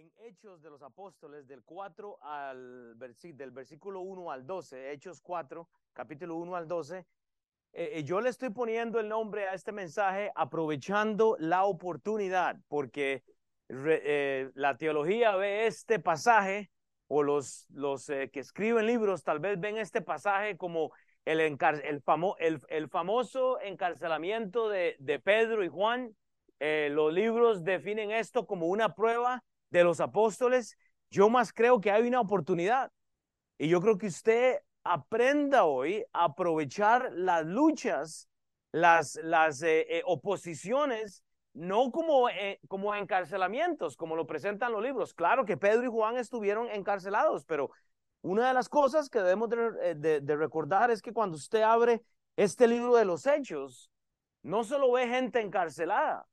en Hechos de los Apóstoles, del 4 al del versículo 1 al 12, Hechos 4, capítulo 1 al 12, eh, eh, yo le estoy poniendo el nombre a este mensaje aprovechando la oportunidad, porque eh, la teología ve este pasaje, o los, los que escriben libros tal vez ven este pasaje como el, el, el, el famoso encarcelamiento de, de Pedro y Juan. los libros definen esto como una prueba de los apóstoles, yo más creo que hay una oportunidad. Y yo creo que usted aprenda hoy a aprovechar las luchas, las, eh, eh, oposiciones, no como, eh, como encarcelamientos, como lo presentan los libros. Claro que Pedro y Juan estuvieron encarcelados, pero una de las cosas que debemos de, de recordar es que cuando usted abre este libro de los hechos, no solo ve gente encarcelada,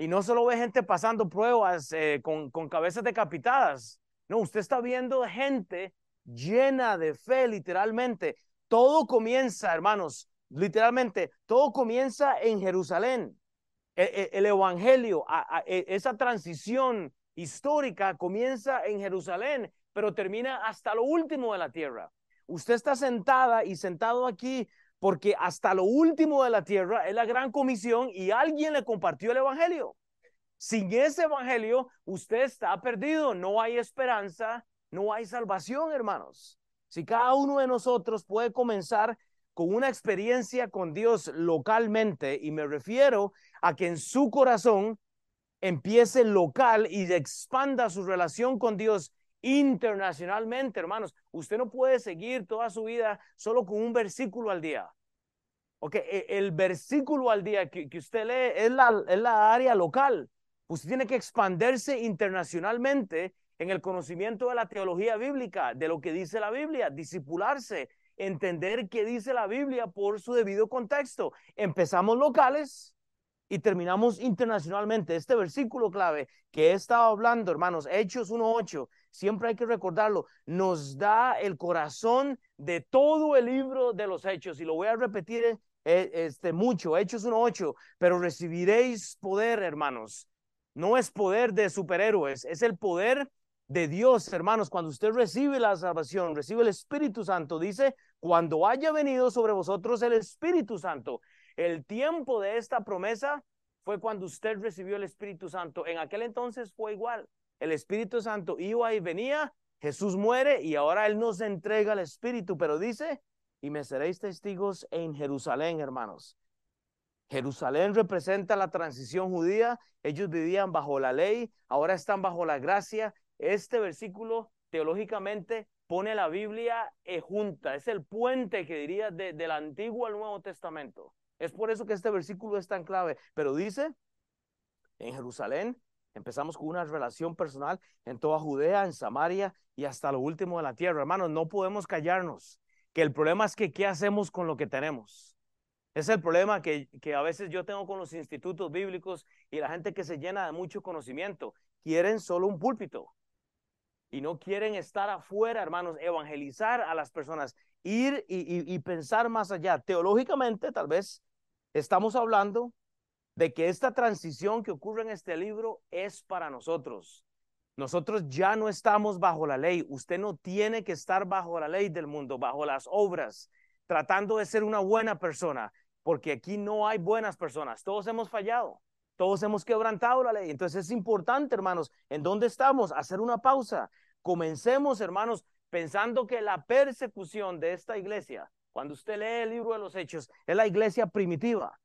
y no solo ve gente pasando pruebas eh, con, con cabezas decapitadas. No, usted está viendo gente llena de fe, literalmente. Todo comienza, hermanos, literalmente, todo comienza en Jerusalén. E, e, el, Evangelio, e, esa transición histórica comienza en Jerusalén, pero termina hasta lo último de la tierra. Usted está sentada y sentado aquí porque hasta lo último de la tierra es la gran comisión y alguien le compartió el evangelio. Sin ese evangelio, usted está perdido, no hay esperanza, no hay salvación, hermanos. Si cada uno de nosotros puede comenzar con una experiencia con Dios localmente, y me refiero a que en su corazón empiece local y expanda su relación con Dios internacionalmente, hermanos. Usted no puede seguir toda su vida solo con un versículo al día. Ok, e, el versículo al día que, usted lee es la, es la área local. Usted tiene que expandirse internacionalmente en el conocimiento de la teología bíblica, de lo que dice la Biblia, disipularse, entender qué dice la Biblia por su debido contexto. Empezamos locales, y terminamos internacionalmente. Este versículo clave que he estado hablando, hermanos, Hechos 1.8, siempre hay que recordarlo, nos da el corazón de todo el libro de los Hechos. Y lo voy a repetir eh, este, mucho, Hechos 1.8, pero recibiréis poder, hermanos. No es poder de superhéroes, es el poder de Dios, hermanos. Cuando usted recibe la salvación, recibe el Espíritu Santo, dice, cuando haya venido sobre vosotros el Espíritu Santo. El tiempo de esta promesa fue cuando usted recibió el Espíritu Santo. En aquel entonces fue igual. El Espíritu Santo iba y venía, Jesús muere y ahora Él nos entrega el Espíritu, pero dice, y me seréis testigos en Jerusalén, hermanos. Jerusalén representa la transición judía. Ellos vivían bajo la ley, ahora están bajo la gracia. Este versículo teológicamente pone la Biblia eh, junta. Es el puente que diría del Antiguo al Nuevo Testamento. Es por eso que este versículo es tan clave. Pero dice, en Jerusalén empezamos con una relación personal en toda Judea, en Samaria y hasta lo último de la tierra. Hermanos, no podemos callarnos, que el problema es que qué hacemos con lo que tenemos. Es el problema que, que a veces yo tengo con los institutos bíblicos y la gente que se llena de mucho conocimiento. Quieren solo un púlpito y no quieren estar afuera, hermanos, evangelizar a las personas, ir y, y pensar más allá. Teológicamente, tal vez Estamos hablando de que esta transición que ocurre en este libro es para nosotros. Nosotros ya no estamos bajo la ley. Usted no tiene que estar bajo la ley del mundo, bajo las obras, tratando de ser una buena persona, porque aquí no hay buenas personas. Todos hemos fallado, todos hemos quebrantado la ley. Entonces es importante, hermanos, en dónde estamos, hacer una pausa. Comencemos, hermanos, pensando que la persecución de esta iglesia cuando usted lee el libro de los Hechos, es la iglesia primitiva.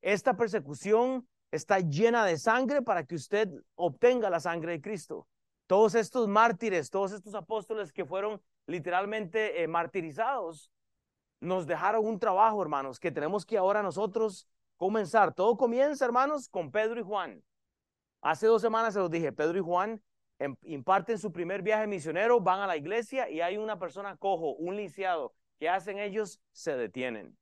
Esta persecución está llena de sangre para que usted obtenga la sangre de Cristo. Todos estos mártires, todos estos apóstoles que fueron literalmente eh, martirizados, nos dejaron un trabajo, hermanos, que tenemos que ahora nosotros comenzar. Todo comienza, hermanos, con Pedro y Juan. Hace dos semanas se los dije, Pedro y Juan em, imparten su primer viaje misionero, van a la iglesia y hay una persona cojo, un lisiado, ¿Qué hacen ellos? Se detienen.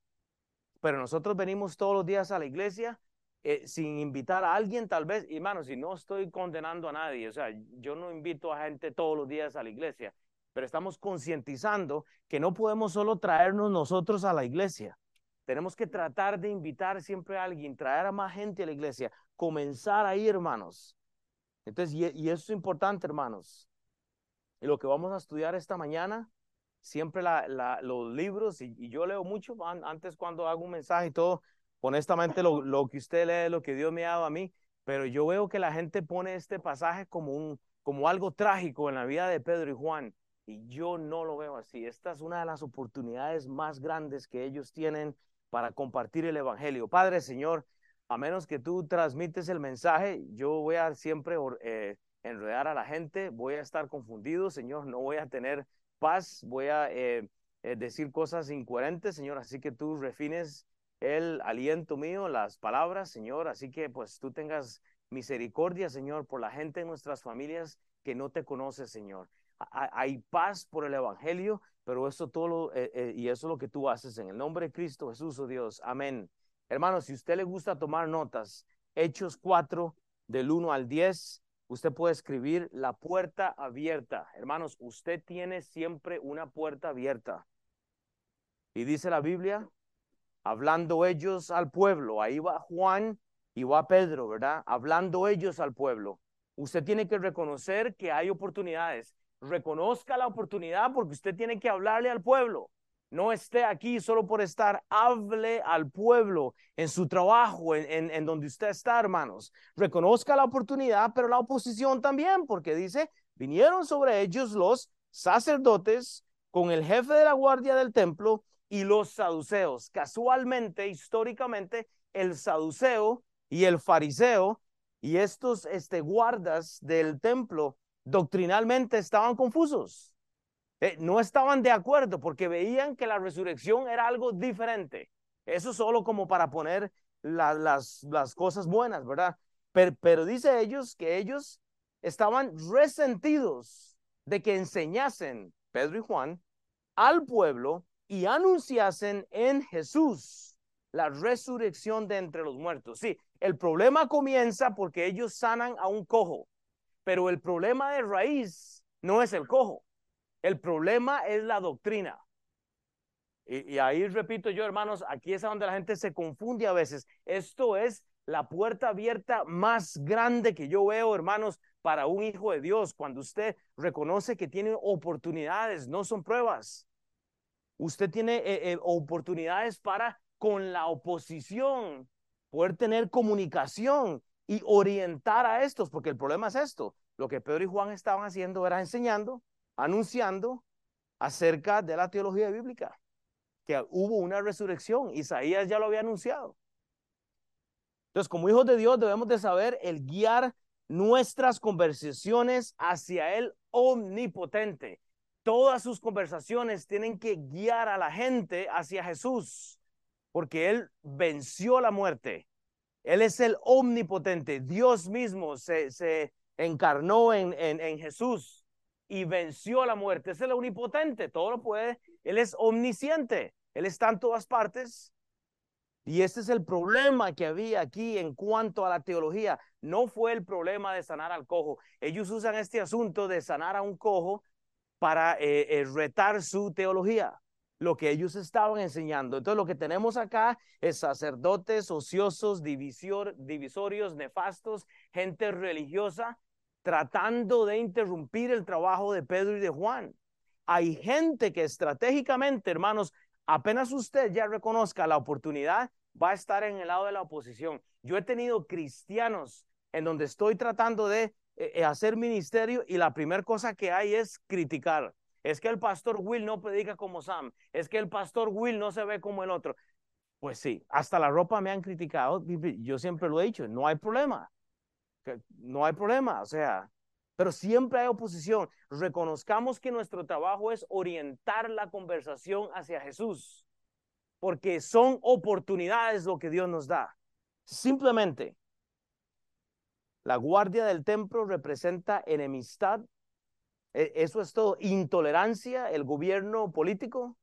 Pero nosotros venimos todos los días a la iglesia eh, sin invitar a alguien, tal vez, hermano, si no estoy condenando a nadie, o sea, yo no invito a gente todos los días a la iglesia, pero estamos concientizando que no podemos solo traernos nosotros a la iglesia. Tenemos que tratar de invitar siempre a alguien, traer a más gente a la iglesia, comenzar ahí, hermanos. Entonces, y, y eso es importante, hermanos. Y lo que vamos a estudiar esta mañana, siempre los libros, y, yo leo mucho antes cuando hago un mensaje y todo, honestamente lo, lo que usted lee, lo que Dios me ha dado a mí, pero yo veo que la gente pone este pasaje como, un, como algo trágico en la vida de Pedro y Juan. Y yo no lo veo así. Esta es una de las oportunidades más grandes que ellos tienen para compartir el Evangelio. Padre, Señor, a menos que tú transmites el mensaje, yo voy a siempre eh, enredar a la gente, voy a estar confundido, Señor, no voy a tener paz, voy a eh, eh, decir cosas incoherentes, Señor, así que tú refines el aliento mío, las palabras, Señor, así que pues tú tengas misericordia, Señor, por la gente en nuestras familias que no te conoce, Señor. Hay paz por el Evangelio, pero eso todo lo, y eso es lo que tú haces en el nombre de Cristo Jesús, oh Dios. Amén. Hermanos, si usted le gusta tomar notas, Hechos 4, del 1 al 10, usted puede escribir la puerta abierta. Hermanos, usted tiene siempre una puerta abierta. Y dice la Biblia, hablando ellos al pueblo, ahí va Juan y va Pedro, ¿verdad? Hablando ellos al pueblo. Usted tiene que reconocer que hay oportunidades. Reconozca la oportunidad porque usted tiene que hablarle al pueblo. No esté aquí solo por estar, hable al pueblo en su trabajo, en, en, donde usted está, hermanos. Reconozca la oportunidad, pero la oposición también, porque dice, vinieron sobre ellos los sacerdotes con el jefe de la guardia del templo y los saduceos. Casualmente, históricamente, el saduceo y el fariseo y estos este, guardas del templo doctrinalmente estaban confusos. Eh, no estaban de acuerdo porque veían que la resurrección era algo diferente. Eso solo como para poner las, las cosas buenas, ¿verdad? Pero, pero dice ellos que ellos estaban resentidos de que enseñasen, Pedro y Juan, al pueblo y anunciasen en Jesús la resurrección de entre los muertos. Sí, el problema comienza porque ellos sanan a un cojo, pero el problema de raíz no es el cojo. El problema es la doctrina. Y, ahí repito yo, hermanos, aquí es donde la gente se confunde a veces. Esto es la puerta abierta más grande que yo veo, hermanos, para un hijo de Dios. Cuando usted reconoce que tiene oportunidades, no son pruebas. Usted tiene eh, eh, oportunidades para con la oposición poder tener comunicación y orientar a estos, porque el problema es esto. Lo que Pedro y Juan estaban haciendo era enseñando anunciando acerca de la teología bíblica, que hubo una resurrección. Isaías ya lo había anunciado. Entonces, como hijos de Dios debemos de saber el guiar nuestras conversaciones hacia el omnipotente. Todas sus conversaciones tienen que guiar a la gente hacia Jesús, porque Él venció la muerte. Él es el omnipotente. Dios mismo se, se encarnó en, en, en Jesús y venció la muerte. Es el omnipotente, todo lo puede. Él es omnisciente, Él está en todas partes. Y este es el problema que había aquí en cuanto a la teología. No fue el problema de sanar al cojo. Ellos usan este asunto de sanar a un cojo para eh, eh, retar su teología, lo que ellos estaban enseñando. Entonces lo que tenemos acá es sacerdotes ociosos, divisorios, nefastos, gente religiosa tratando de interrumpir el trabajo de Pedro y de Juan. Hay gente que estratégicamente, hermanos, apenas usted ya reconozca la oportunidad, va a estar en el lado de la oposición. Yo he tenido cristianos en donde estoy tratando de eh, eh, hacer ministerio y la primera cosa que hay es criticar. Es que el pastor Will no predica como Sam. Es que el pastor Will no se ve como el otro. Pues sí, hasta la ropa me han criticado. Yo siempre lo he dicho, no hay problema no hay problema, o sea, pero siempre hay oposición. Reconozcamos que nuestro trabajo es orientar la conversación hacia Jesús, porque son oportunidades lo que Dios nos da. Simplemente, la guardia del templo representa enemistad. E, eso es todo. Intolerancia, el gobierno político.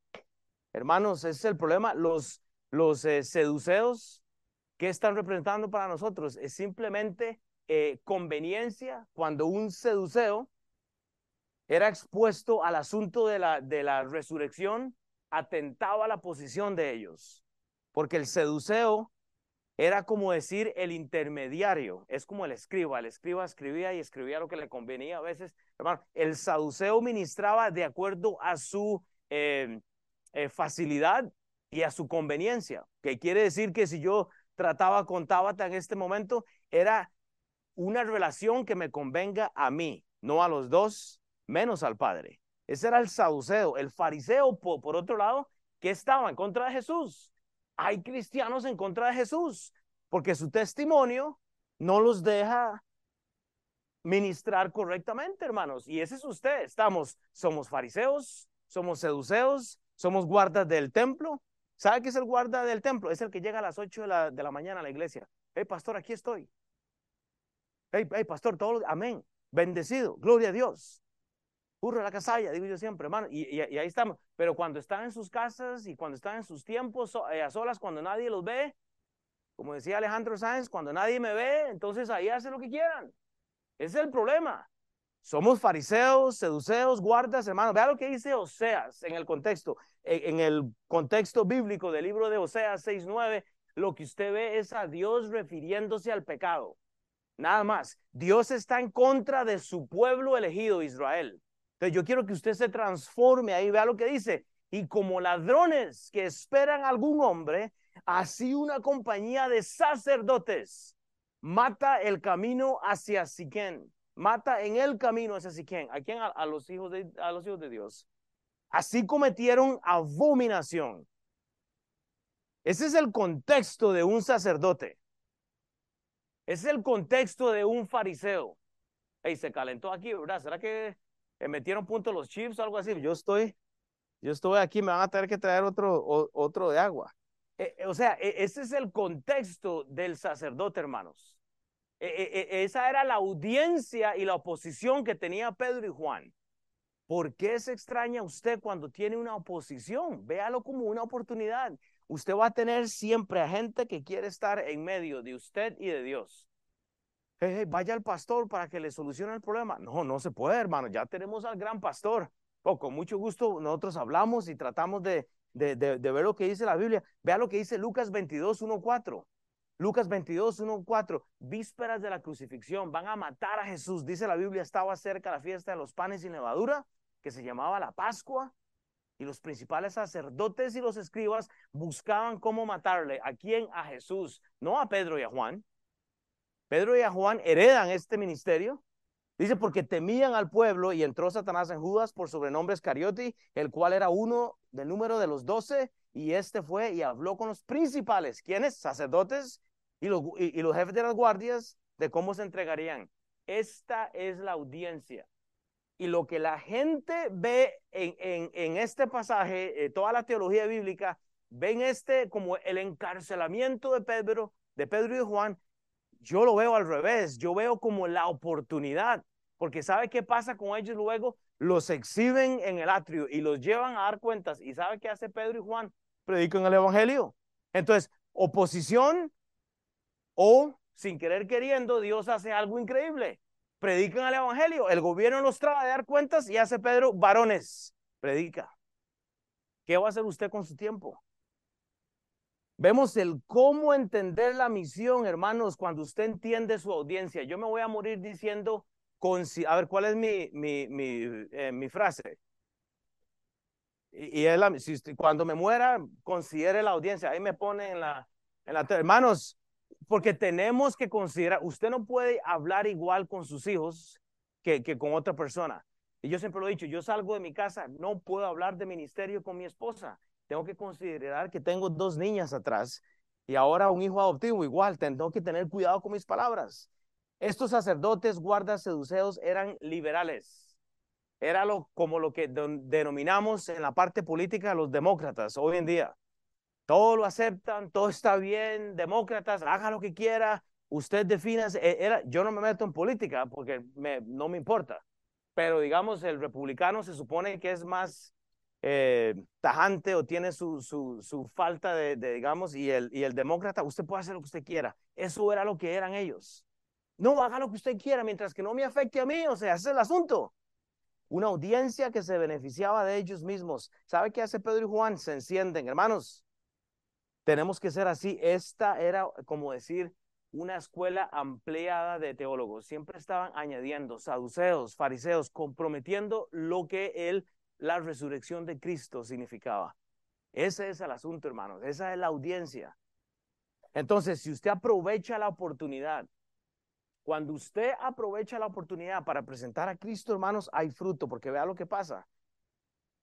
Hermanos, es el problema. Los, los eh, seduceos, ¿qué están representando para nosotros? Es simplemente eh, conveniencia cuando un seduceo era expuesto al asunto de la, de la resurrección, atentaba la posición de ellos, porque el seduceo era como decir el intermediario, es como el escriba, el escriba escribía y escribía lo que le convenía a veces. Hermano, el saduceo ministraba de acuerdo a su eh, eh, facilidad y a su conveniencia, que quiere decir que si yo trataba con Tabata en este momento, era una relación que me convenga a mí, no a los dos, menos al Padre. Ese era el saduceo. El fariseo, por, por otro lado, que estaba en contra de Jesús hay cristianos en contra de Jesús, porque su testimonio no los deja ministrar correctamente, hermanos. Y ese es usted. Estamos, somos fariseos, somos seduceos, somos guardas del templo. ¿Sabe qué es el guarda del templo? Es el que llega a las 8 de la, de la mañana a la iglesia. Hey, pastor, aquí estoy. Hey, hey pastor, todo, amén. Bendecido, gloria a Dios. Burro la casalla, digo yo siempre, hermano, y, ahí estamos. Pero cuando están en sus casas y cuando están en sus tiempos eh, a solas, cuando nadie los ve, como decía Alejandro Sáenz, cuando nadie me ve, entonces ahí hacen lo que quieran. Ese es el problema. Somos fariseos, seduceos, guardas, hermanos. Vea lo que dice Oseas en el contexto, en, en el contexto bíblico del libro de Oseas 6.9, lo que usted ve es a Dios refiriéndose al pecado. Nada más. Dios está en contra de su pueblo elegido, Israel. Entonces yo quiero que usted se transforme ahí, vea lo que dice. Y como ladrones que esperan algún hombre, así una compañía de sacerdotes mata el camino hacia Siquén. Mata en el camino hacia Siquén. ¿A quién? A, los hijos de, a los hijos de Dios. Así cometieron abominación. Ese es el contexto de un sacerdote. Ese es el contexto de un fariseo. Ey, se calentó aquí, ¿verdad? ¿Será que metieron punto los chips o algo así. Yo estoy, yo estoy aquí, me van a tener que traer otro, otro de agua. Eh, eh, o sea, e, ese es el contexto del sacerdote, hermanos. E, e, esa era la audiencia y la oposición que tenía Pedro y Juan. ¿Por qué se extraña usted cuando tiene una oposición? Véalo como una oportunidad. Usted va a tener siempre a gente que quiere estar en medio de usted y de Dios vaya al pastor para que le solucione el problema. No, no se puede, hermano. Ya tenemos al gran pastor. Oh, con mucho gusto nosotros hablamos y tratamos de, ver lo que dice la Biblia. Vea lo que dice Lucas 22, 1, 4. Lucas 22, 1, 4. Vísperas de la crucifixión. Van a matar a Jesús. Dice la Biblia, estaba cerca la fiesta de los panes y levadura, que se llamaba la Pascua. Y los principales sacerdotes y los escribas buscaban cómo matarle. ¿A quién? A Jesús. No a Pedro y a Juan Pedro y a Juan heredan este ministerio. Dice, porque temían al pueblo y entró Satanás en Judas por sobrenombre Iscariote, el cual era uno del número de los doce, y este fue y habló con los principales, ¿quiénes? Sacerdotes y los, y, los jefes de las guardias, de cómo se entregarían. Esta es la audiencia. Y lo que la gente ve en, este pasaje, eh, toda la teología bíblica, ven este como el encarcelamiento de Pedro, de Pedro y de Juan, yo lo veo al revés, yo veo como la oportunidad, porque ¿sabe qué pasa con ellos luego? Los exhiben en el atrio y los llevan a dar cuentas. ¿Y sabe qué hace Pedro y Juan? Predican el Evangelio. Entonces, oposición o sin querer queriendo, Dios hace algo increíble. Predican el Evangelio, el gobierno los trae a dar cuentas y hace Pedro, varones, predica. ¿Qué va a hacer usted con su tiempo? Vemos el cómo entender la misión, hermanos, cuando usted entiende su audiencia. Yo me voy a morir diciendo, a ver, ¿cuál es mi, mi, mi, eh, frase? Y, es la, cuando me muera, considere la audiencia. Ahí me pone en la, en la... Hermanos, porque tenemos que considerar, usted no puede hablar igual con sus hijos que, que con otra persona. Y yo siempre lo he dicho, yo salgo de mi casa, no puedo hablar de ministerio con mi esposa tengo que considerar que tengo dos niñas atrás y ahora un hijo adoptivo igual, tengo que tener cuidado con mis palabras. Estos sacerdotes, guardas, seduceos eran liberales. Era lo, como lo que denominamos en la parte política los demócratas hoy en día. Todo lo aceptan, todo está bien, demócratas, haga lo que quiera, usted defina, e, yo no me meto en política porque no me importa, pero digamos, el republicano se supone que es más eh, tajante o tiene su, su, falta de, digamos, y el, y el demócrata, usted puede hacer lo que usted quiera. Eso era lo que eran ellos. No, haga lo que usted quiera mientras que no me afecte a mí, o sea, ese es el asunto. Una audiencia que se beneficiaba de ellos mismos. ¿Sabe qué hace Pedro y Juan? Se encienden, hermanos. Tenemos que ser así. Esta era, como decir, una escuela ampliada de teólogos. Siempre estaban añadiendo saduceos, fariseos, comprometiendo lo que él, la resurrección de Cristo significaba. Ese es el asunto, hermanos. Esa es la audiencia. Entonces, si usted aprovecha la oportunidad, cuando usted aprovecha la oportunidad para presentar a Cristo, hermanos, hay fruto, porque vea lo que pasa.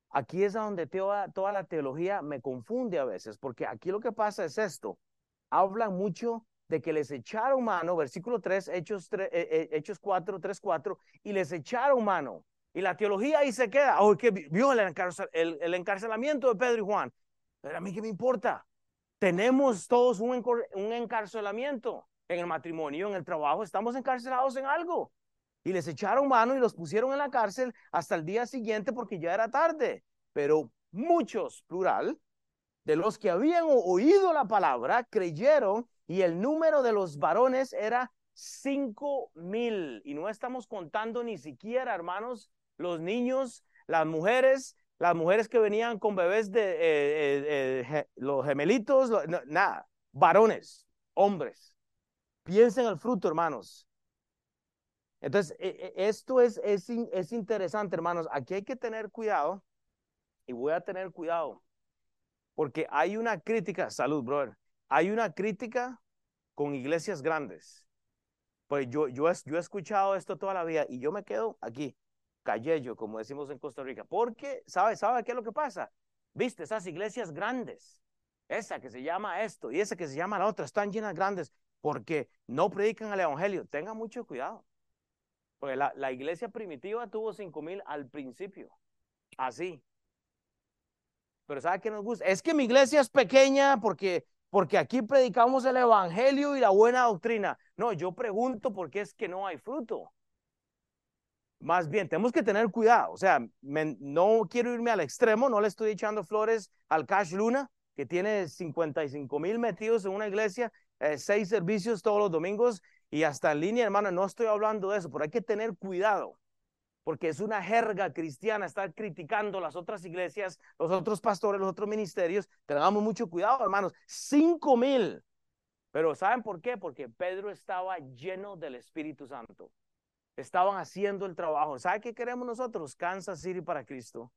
Aquí es donde toda, la teología me confunde a veces, porque aquí lo que pasa es esto. Hablan mucho de que les echaron mano, versículo 3, Hechos, 3, eh, eh, Hechos 4, 3, 4, y les echaron mano. Y la teología ahí se queda. Oh, que vio el, el, encarcelamiento de Pedro y Juan. Pero a mí qué me importa. Tenemos todos un encarcelamiento en el matrimonio, en el trabajo. Estamos encarcelados en algo. Y les echaron mano y los pusieron en la cárcel hasta el día siguiente porque ya era tarde. Pero muchos, plural, de los que habían oído la palabra, creyeron y el número de los varones era cinco mil. Y no estamos contando ni siquiera, hermanos, los niños, las mujeres, las mujeres que venían con bebés de eh, eh, eh, los gemelitos, nada, varones, hombres. Piensen el fruto, hermanos. Entonces, esto es, es, es interesante, hermanos. Aquí hay que tener cuidado y voy a tener cuidado porque hay una crítica, salud, brother, hay una crítica con iglesias grandes. Pues yo, yo, yo he escuchado esto toda la vida y yo me quedo aquí, callello, como decimos en Costa Rica, porque, ¿sabe, ¿sabe qué es lo que pasa? Viste, esas iglesias grandes, esa que se llama esto y esa que se llama la otra, están llenas grandes porque no predican el evangelio. Tenga mucho cuidado. Porque la, la iglesia primitiva tuvo cinco mil al principio, así. Pero ¿sabe qué nos gusta? Es que mi iglesia es pequeña porque porque aquí predicamos el evangelio y la buena doctrina. No, yo pregunto por qué es que no hay fruto. Más bien, tenemos que tener cuidado. O sea, no quiero irme al extremo, no le estoy echando flores al Cash Luna, que tiene 55 mil metidos en una iglesia, eh, seis servicios todos los domingos y hasta en línea, hermano. No estoy hablando de eso, pero hay que tener cuidado porque es una jerga cristiana estar criticando las otras iglesias, los otros pastores, los otros ministerios. Tengamos mucho cuidado, hermanos. Cinco mil. Pero ¿saben por qué? Porque Pedro estaba lleno del Espíritu Santo. Estaban haciendo el trabajo. ¿Saben qué queremos nosotros? Kansas City para Cristo.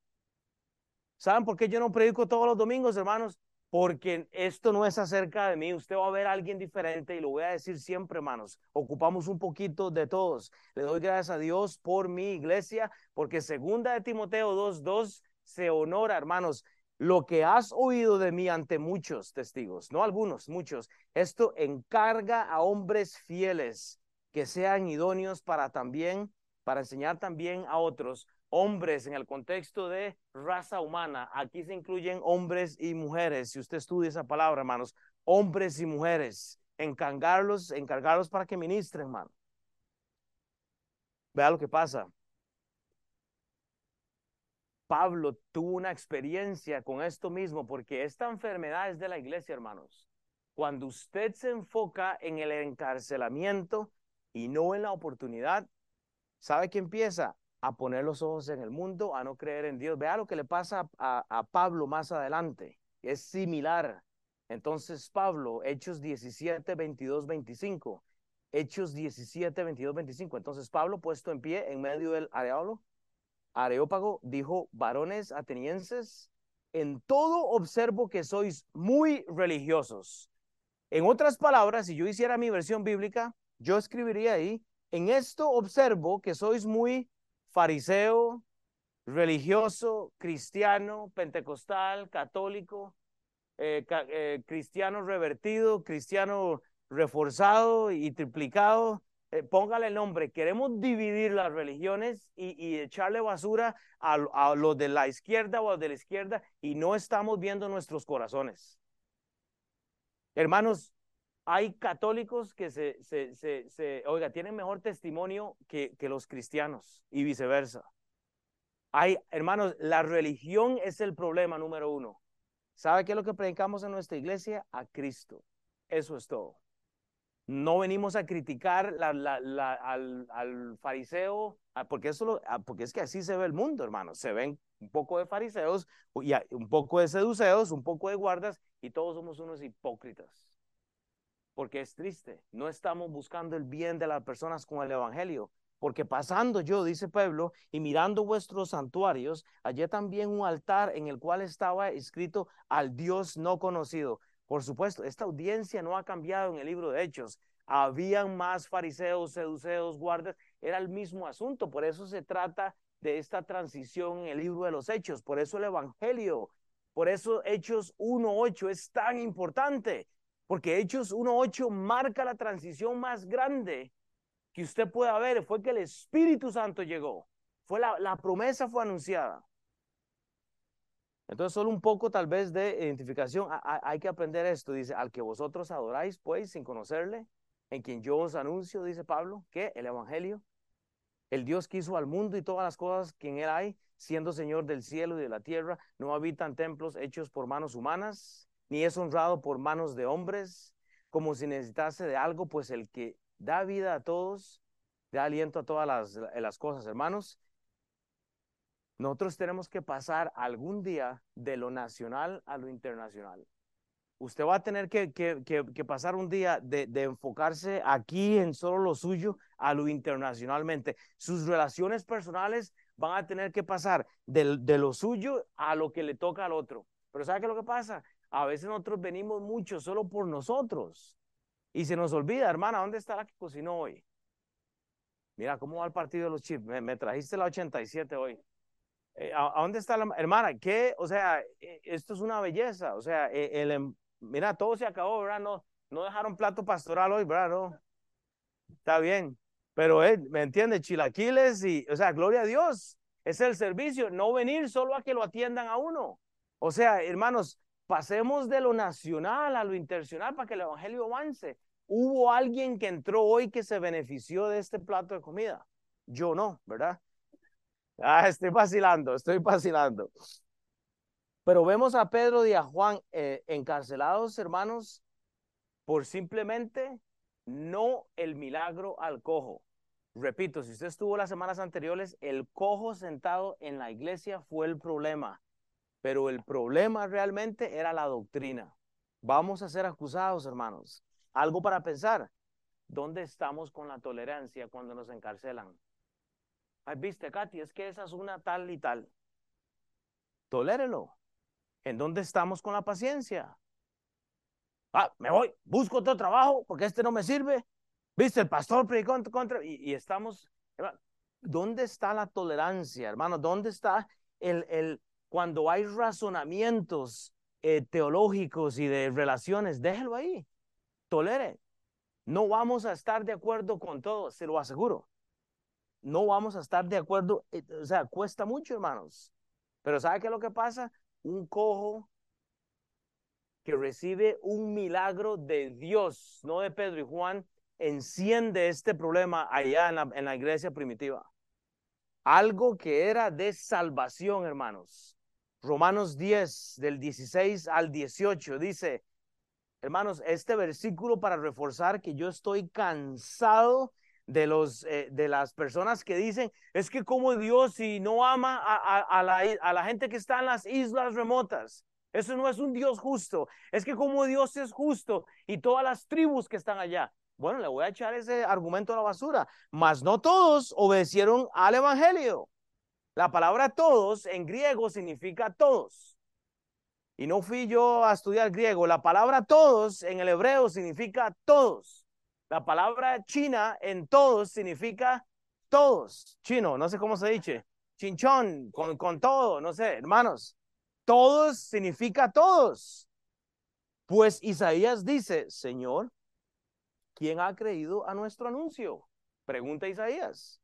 ¿Saben por qué yo no predico todos los domingos, hermanos? Porque esto no es acerca de mí. Usted va a ver a alguien diferente y lo voy a decir siempre, hermanos. Ocupamos un poquito de todos. Le doy gracias a Dios por mi iglesia, porque segunda de Timoteo 2.2 se honora, hermanos. Lo que has oído de mí ante muchos testigos, no algunos, muchos, esto encarga a hombres fieles que sean idóneos para también, para enseñar también a otros hombres en el contexto de raza humana. Aquí se incluyen hombres y mujeres. Si usted estudia esa palabra, hermanos, hombres y mujeres, encargarlos, encargarlos para que ministren, hermano. Vea lo que pasa. Pablo tuvo una experiencia con esto mismo, porque esta enfermedad es de la iglesia, hermanos. Cuando usted se enfoca en el encarcelamiento y no en la oportunidad, ¿sabe qué empieza? A poner los ojos en el mundo, a no creer en Dios. Vea lo que le pasa a, Pablo más adelante. Es similar. Entonces Pablo, Hechos 17, 22, 25. Hechos 17, 22, 25. Entonces Pablo, puesto en pie en medio del areópago, areópago, dijo, varones atenienses, en todo observo que sois muy religiosos. En otras palabras, si yo hiciera mi versión bíblica, yo escribiría ahí, en esto observo que sois muy fariseo, religioso, cristiano, pentecostal, católico, eh, eh, cristiano revertido, cristiano reforzado y triplicado. Eh, póngale el nombre. Queremos dividir las religiones y, echarle basura a, a los de la izquierda o a los de la izquierda y no estamos viendo nuestros corazones. Hermanos, hay católicos que se, se, se, oiga, tienen mejor testimonio que, los cristianos y viceversa. Hay, hermanos, la religión es el problema número uno. ¿Sabe qué es lo que predicamos en nuestra iglesia? A Cristo. Eso es todo. No venimos a criticar al, fariseo, ah, porque, eso ah, porque es que así se ve el mundo, hermano. Se ven un poco de fariseos, y un poco de seduceos, un poco de guardas, y todos somos unos hipócritas. Porque es triste. No estamos buscando el bien de las personas con el Evangelio. Porque pasando yo, dice Pueblo, y mirando vuestros santuarios, hallé también un altar en el cual estaba escrito al Dios no conocido. Por supuesto, esta audiencia no ha cambiado en el libro de Hechos. Habían más fariseos, seduceos, guardas. Era el mismo asunto. Por eso se trata de esta transición en el libro de los Hechos. Por eso el Evangelio, por eso Hechos 1.8 es tan importante. Porque Hechos 1.8 marca la transición más grande que usted pueda ver. Fue que el Espíritu Santo llegó. Fue la, la promesa fue anunciada. Entonces, solo un poco tal vez de identificación. Hay que aprender esto. Dice, al que vosotros adoráis, pues, sin conocerle, en quien yo os anuncio, dice Pablo, que el Evangelio, el Dios que hizo al mundo y todas las cosas que en él hay, siendo Señor del cielo y de la tierra, no habitan templos hechos por manos humanas, ni es honrado por manos de hombres, como si necesitase de algo, pues el que da vida a todos, da aliento a todas las, cosas, hermanos, nosotros tenemos que pasar algún día de lo nacional a lo internacional. Usted va a tener que, que, pasar un día de, enfocarse aquí en solo lo suyo a lo internacionalmente. Sus relaciones personales van a tener que pasar de, de lo suyo a lo que le toca al otro. Pero ¿sabe qué lo que pasa? A veces nosotros venimos mucho solo por nosotros. Y se nos olvida, hermana, ¿dónde está la que cocinó hoy? Mira, ¿cómo va el partido de los chips? Me, trajiste la 87 hoy. Eh, ¿A, dónde está la hermana? ¿Qué? O sea, e, esto es una belleza. O sea, e, el, em, mira, todo se acabó, ¿verdad? No, no dejaron plato pastoral hoy, ¿verdad? Está bien. Pero, eh, ¿me entiende? Chilaquiles y, o sea, gloria a Dios. Es el servicio, no venir solo a que lo atiendan a uno. O sea, hermanos, pasemos de lo nacional a lo internacional para que el evangelio avance. Hubo alguien que entró hoy que se benefició de este plato de comida. Yo no, ¿verdad? Ah, estoy vacilando, estoy vacilando. Pero vemos a Pedro y a Juan eh, encarcelados, hermanos, por simplemente no el milagro al cojo. Repito, si usted estuvo las semanas anteriores, el cojo sentado en la iglesia fue el problema, pero el problema realmente era la doctrina. Vamos a ser acusados, hermanos. Algo para pensar. ¿Dónde estamos con la tolerancia cuando nos encarcelan? Ay, viste, Katy, es que esa es una tal y tal. Tolérelo. ¿En dónde estamos con la paciencia? Ah, me voy, busco otro trabajo porque este no me sirve. Viste, el pastor predicó contra, y, estamos. ¿Dónde está la tolerancia, hermano? ¿Dónde está el, el cuando hay razonamientos eh, teológicos y de relaciones? Déjelo ahí. Tolere. No vamos a estar de acuerdo con todo, se lo aseguro no vamos a estar de acuerdo. Eh, o sea, cuesta mucho, hermanos. Pero ¿sabe qué es lo que pasa? Un cojo que recibe un milagro de Dios, no de Pedro y Juan, enciende este problema allá en la, en la iglesia primitiva. Algo que era de salvación, hermanos. Romanos 10, del 16 al 18, dice, hermanos, este versículo para reforzar que yo estoy cansado de, los, eh, de las personas que dicen, es que como Dios si no ama a, a, la, a la gente que está en las islas remotas. Eso no es un Dios justo. Es que como Dios es justo y todas las tribus que están allá. Bueno, le voy a echar ese argumento a la basura. Mas no todos obedecieron al Evangelio. La palabra todos en griego significa todos. Y no fui yo a estudiar griego. La palabra todos en el hebreo significa todos. La palabra china en todos significa todos. Chino, no sé cómo se dice. Chinchón, con, con todo, no sé, hermanos. Todos significa todos. Pues Isaías dice, Señor, ¿quién ha creído a nuestro anuncio? Pregunta Isaías.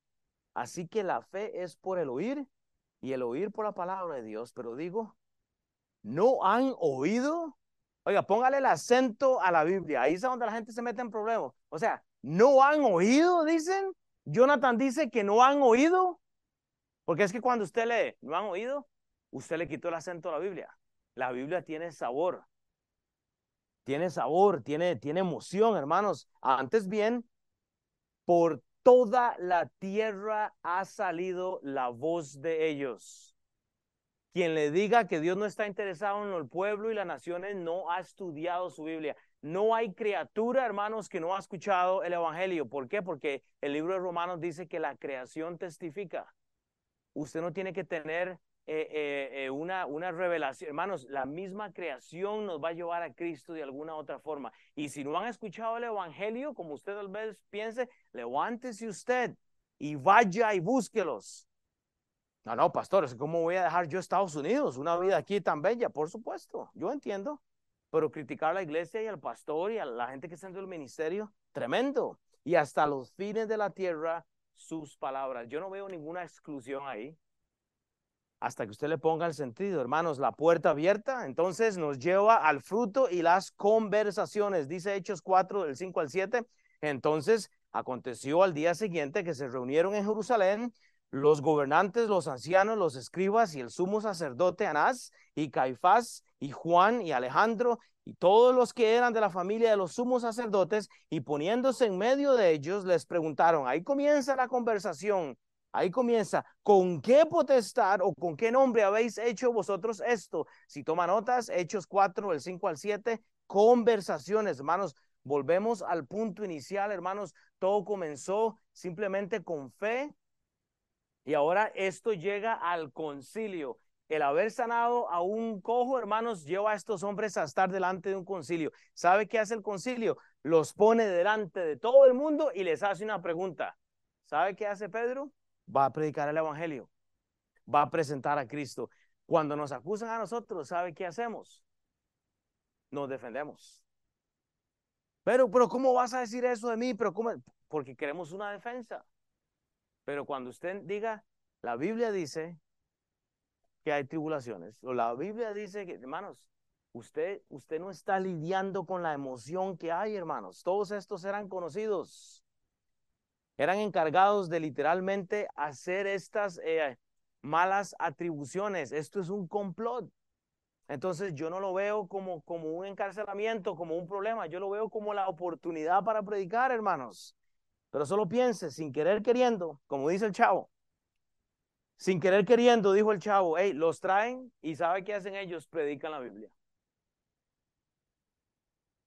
Así que la fe es por el oír y el oír por la palabra de Dios. Pero digo, ¿no han oído? Oiga, póngale el acento a la Biblia. Ahí es donde la gente se mete en problemas. O sea, ¿no han oído? Dicen. Jonathan dice que no han oído. Porque es que cuando usted lee, no han oído, usted le quitó el acento a la Biblia. La Biblia tiene sabor. tiene sabor, tiene, tiene emoción, hermanos. Antes bien, por toda la tierra ha salido la voz de ellos. Quien le diga que Dios no está interesado en el pueblo y las naciones no ha estudiado su Biblia. No hay criatura, hermanos, que no ha escuchado el Evangelio. ¿Por qué? Porque el libro de Romanos dice que la creación testifica. Usted no tiene que tener eh, eh, eh, una, una revelación. Hermanos, la misma creación nos va a llevar a Cristo de alguna otra forma. Y si no han escuchado el Evangelio, como usted tal vez piense, levántese usted y vaya y búsquelos. No, no, pastores, ¿cómo voy a dejar yo Estados Unidos? Una vida aquí tan bella, por supuesto, yo entiendo. Pero criticar a la iglesia y al pastor y a la gente que está en el ministerio, tremendo. Y hasta los fines de la tierra, sus palabras. Yo no veo ninguna exclusión ahí. Hasta que usted le ponga el sentido, hermanos, la puerta abierta, entonces nos lleva al fruto y las conversaciones. Dice Hechos 4, del 5 al 7. Entonces aconteció al día siguiente que se reunieron en Jerusalén los gobernantes, los ancianos, los escribas y el sumo sacerdote Anás y Caifás y Juan y Alejandro y todos los que eran de la familia de los sumos sacerdotes y poniéndose en medio de ellos les preguntaron, ahí comienza la conversación, ahí comienza, ¿con qué potestad o con qué nombre habéis hecho vosotros esto? Si toma notas, Hechos 4, del 5 al 7, conversaciones, hermanos, volvemos al punto inicial, hermanos, todo comenzó simplemente con fe y ahora esto llega al concilio. El haber sanado a un cojo, hermanos, lleva a estos hombres a estar delante de un concilio. ¿Sabe qué hace el concilio? Los pone delante de todo el mundo y les hace una pregunta. ¿Sabe qué hace Pedro? Va a predicar el Evangelio. Va a presentar a Cristo. Cuando nos acusan a nosotros, ¿sabe qué hacemos? Nos defendemos. Pero, pero, ¿cómo vas a decir eso de mí? Pero, ¿cómo? Porque queremos una defensa. Pero cuando usted diga, la Biblia dice que hay tribulaciones, o la Biblia dice que, hermanos, usted, usted no está lidiando con la emoción que hay, hermanos. Todos estos eran conocidos. Eran encargados de literalmente hacer estas eh, malas atribuciones. Esto es un complot. Entonces yo no lo veo como, como un encarcelamiento, como un problema. Yo lo veo como la oportunidad para predicar, hermanos. Pero solo piense, sin querer queriendo, como dice el chavo. Sin querer queriendo, dijo el chavo, hey, los traen y ¿sabe qué hacen ellos? Predican la Biblia.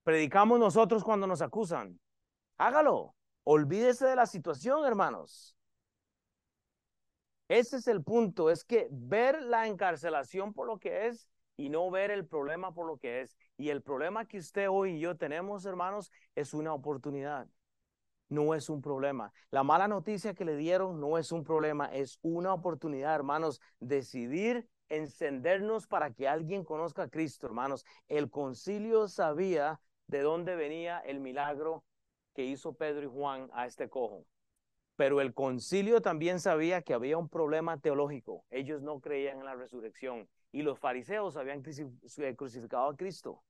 Predicamos nosotros cuando nos acusan. Hágalo. Olvídese de la situación, hermanos. Ese es el punto, es que ver la encarcelación por lo que es y no ver el problema por lo que es. Y el problema que usted hoy y yo tenemos, hermanos, es una oportunidad no es un problema. La mala noticia que le dieron no es un problema, es una oportunidad, hermanos, decidir encendernos para que alguien conozca a Cristo, hermanos. El concilio sabía de dónde venía el milagro que hizo Pedro y Juan a este cojo. Pero el concilio también sabía que había un problema teológico. Ellos no creían en la resurrección y los fariseos habían crucificado a Cristo.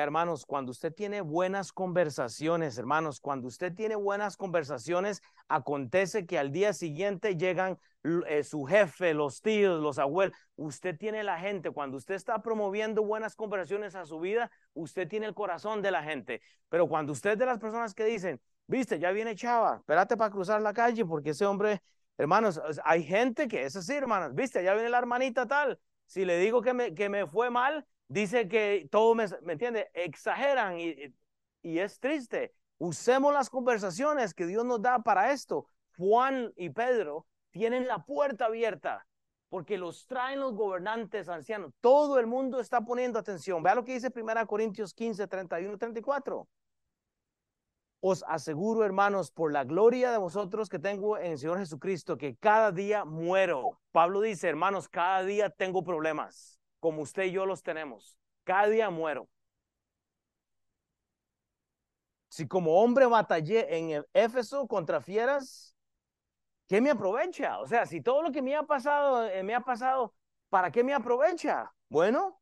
Hermanos, cuando usted tiene buenas conversaciones, hermanos, cuando usted tiene buenas conversaciones, acontece que al día siguiente llegan eh, su jefe, los tíos, los abuelos. Usted tiene la gente. Cuando usted está promoviendo buenas conversaciones a su vida, usted tiene el corazón de la gente. Pero cuando usted es de las personas que dicen, viste, ya viene Chava, espérate para cruzar la calle porque ese hombre, hermanos, hay gente que es así, hermanos, viste, ya viene la hermanita tal. Si le digo que me, que me fue mal, dice que todo, me, ¿me entiende? Exageran y, y es triste. Usemos las conversaciones que Dios nos da para esto. Juan y Pedro tienen la puerta abierta porque los traen los gobernantes ancianos. Todo el mundo está poniendo atención. Vea lo que dice 1 Corintios 15, 31, 34. Os aseguro, hermanos, por la gloria de vosotros que tengo en el Señor Jesucristo, que cada día muero. Pablo dice, hermanos, cada día tengo problemas como usted y yo los tenemos. Cada día muero. Si como hombre batallé en Éfeso contra fieras, ¿qué me aprovecha? O sea, si todo lo que me ha pasado, eh, me ha pasado, ¿para qué me aprovecha? Bueno,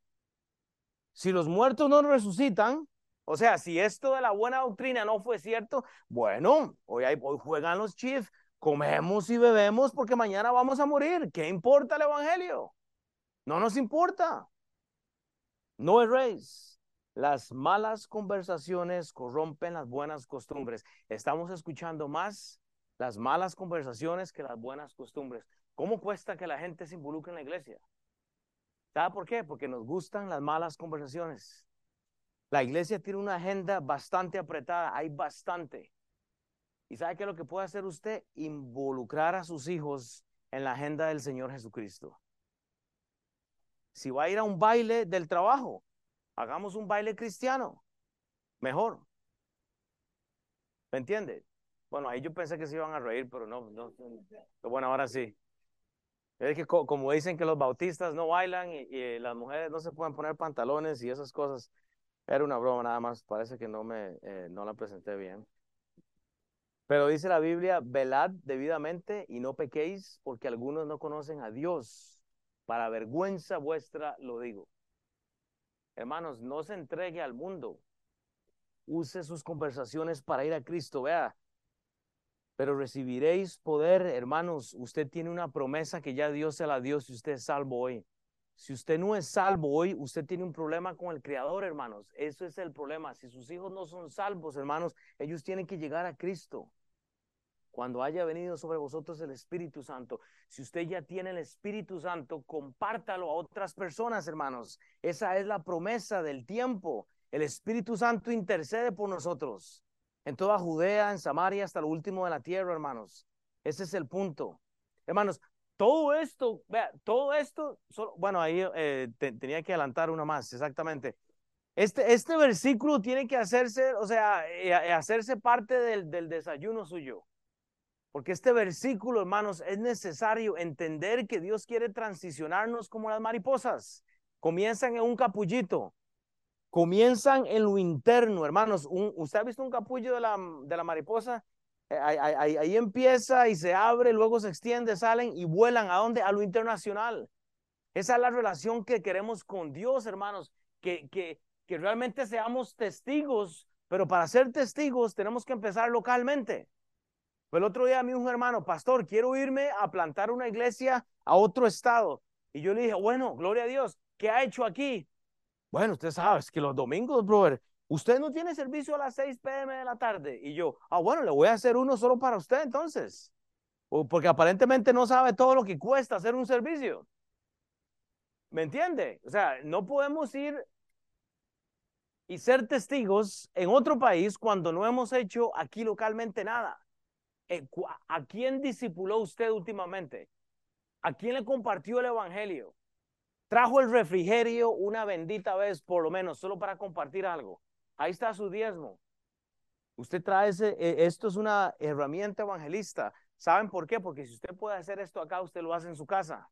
si los muertos no resucitan, o sea, si esto de la buena doctrina no fue cierto, bueno, hoy, hoy juegan los Chiefs, comemos y bebemos porque mañana vamos a morir. ¿Qué importa el Evangelio? No nos importa. No erréis Las malas conversaciones corrompen las buenas costumbres. Estamos escuchando más las malas conversaciones que las buenas costumbres. ¿Cómo cuesta que la gente se involucre en la iglesia? ¿Sabe por qué? Porque nos gustan las malas conversaciones. La iglesia tiene una agenda bastante apretada, hay bastante. ¿Y sabe qué es lo que puede hacer usted? Involucrar a sus hijos en la agenda del Señor Jesucristo. Si va a ir a un baile del trabajo, hagamos un baile cristiano. Mejor. ¿Me entiende? Bueno, ahí yo pensé que se iban a reír, pero no, no. Bueno, ahora sí. Es que como dicen que los bautistas no bailan y, las mujeres no se pueden poner pantalones y esas cosas, era una broma nada más. Parece que no me, eh, no la presenté bien. Pero dice la Biblia, velad debidamente y no pequéis, porque algunos no conocen a Dios. Para vergüenza vuestra lo digo. Hermanos, no se entregue al mundo. Use sus conversaciones para ir a Cristo. Vea, pero recibiréis poder, hermanos. Usted tiene una promesa que ya Dios se la dio si usted es salvo hoy. Si usted no es salvo hoy, usted tiene un problema con el Creador, hermanos. Eso es el problema. Si sus hijos no son salvos, hermanos, ellos tienen que llegar a Cristo. Cuando haya venido sobre vosotros el Espíritu Santo, si usted ya tiene el Espíritu Santo, compártalo a otras personas, hermanos. Esa es la promesa del tiempo. El Espíritu Santo intercede por nosotros en toda Judea, en Samaria, hasta lo último de la tierra, hermanos. Ese es el punto. Hermanos, todo esto, vea, todo esto, bueno, ahí eh, tenía que adelantar una más, exactamente. Este, este versículo tiene que hacerse, o sea, eh, hacerse parte del, del desayuno suyo. Porque este versículo, hermanos, es necesario entender que Dios quiere transicionarnos como las mariposas. Comienzan en un capullito, comienzan en lo interno, hermanos. ¿Usted ha visto un capullo de la, de la mariposa? Eh, ahí, ahí, empieza y se abre, luego se extiende, salen y vuelan. ¿A dónde? A lo internacional. Esa es la relación que queremos con Dios, hermanos. Que, que, que realmente seamos testigos, pero para ser testigos tenemos que empezar localmente. El otro día mi un hermano, pastor, quiero irme a plantar una iglesia a otro estado. Y yo le dije, bueno, gloria a Dios, ¿qué ha hecho aquí? Bueno, usted sabe, es que los domingos, brother, usted no tiene servicio a las 6 pm de la tarde. Y yo, ah, bueno, le voy a hacer uno solo para usted entonces. porque aparentemente no sabe todo lo que cuesta hacer un servicio. ¿Me entiende? O sea, no podemos ir y ser testigos en otro país cuando no hemos hecho aquí localmente nada. Eh, ¿A quién discipuló usted últimamente? ¿A quién le compartió el evangelio? Trajo el refrigerio una bendita vez, por lo menos, solo para compartir algo. Ahí está su diezmo. Usted trae ese, e, esto es una herramienta evangelista. ¿Saben por qué? Porque si usted puede hacer esto acá, usted lo hace en su casa.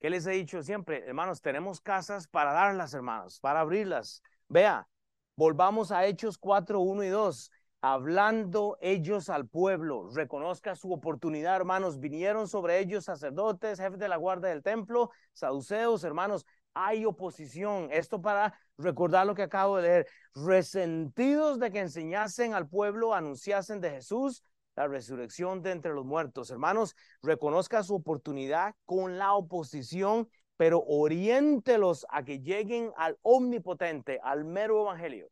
¿Qué les he dicho siempre? Hermanos, tenemos casas para darlas, hermanos, para abrirlas. Vea, volvamos a Hechos 4, 1 y 2 hablando ellos al pueblo. Reconozca su oportunidad, hermanos. Vinieron sobre ellos sacerdotes, jefes de la guardia del templo, saduceos, hermanos. Hay oposición. Esto para recordar lo que acabo de leer. Resentidos de que enseñasen al pueblo, anunciasen de Jesús la resurrección de entre los muertos. Hermanos, reconozca su oportunidad con la oposición, pero oriéntelos a que lleguen al omnipotente, al mero evangelio.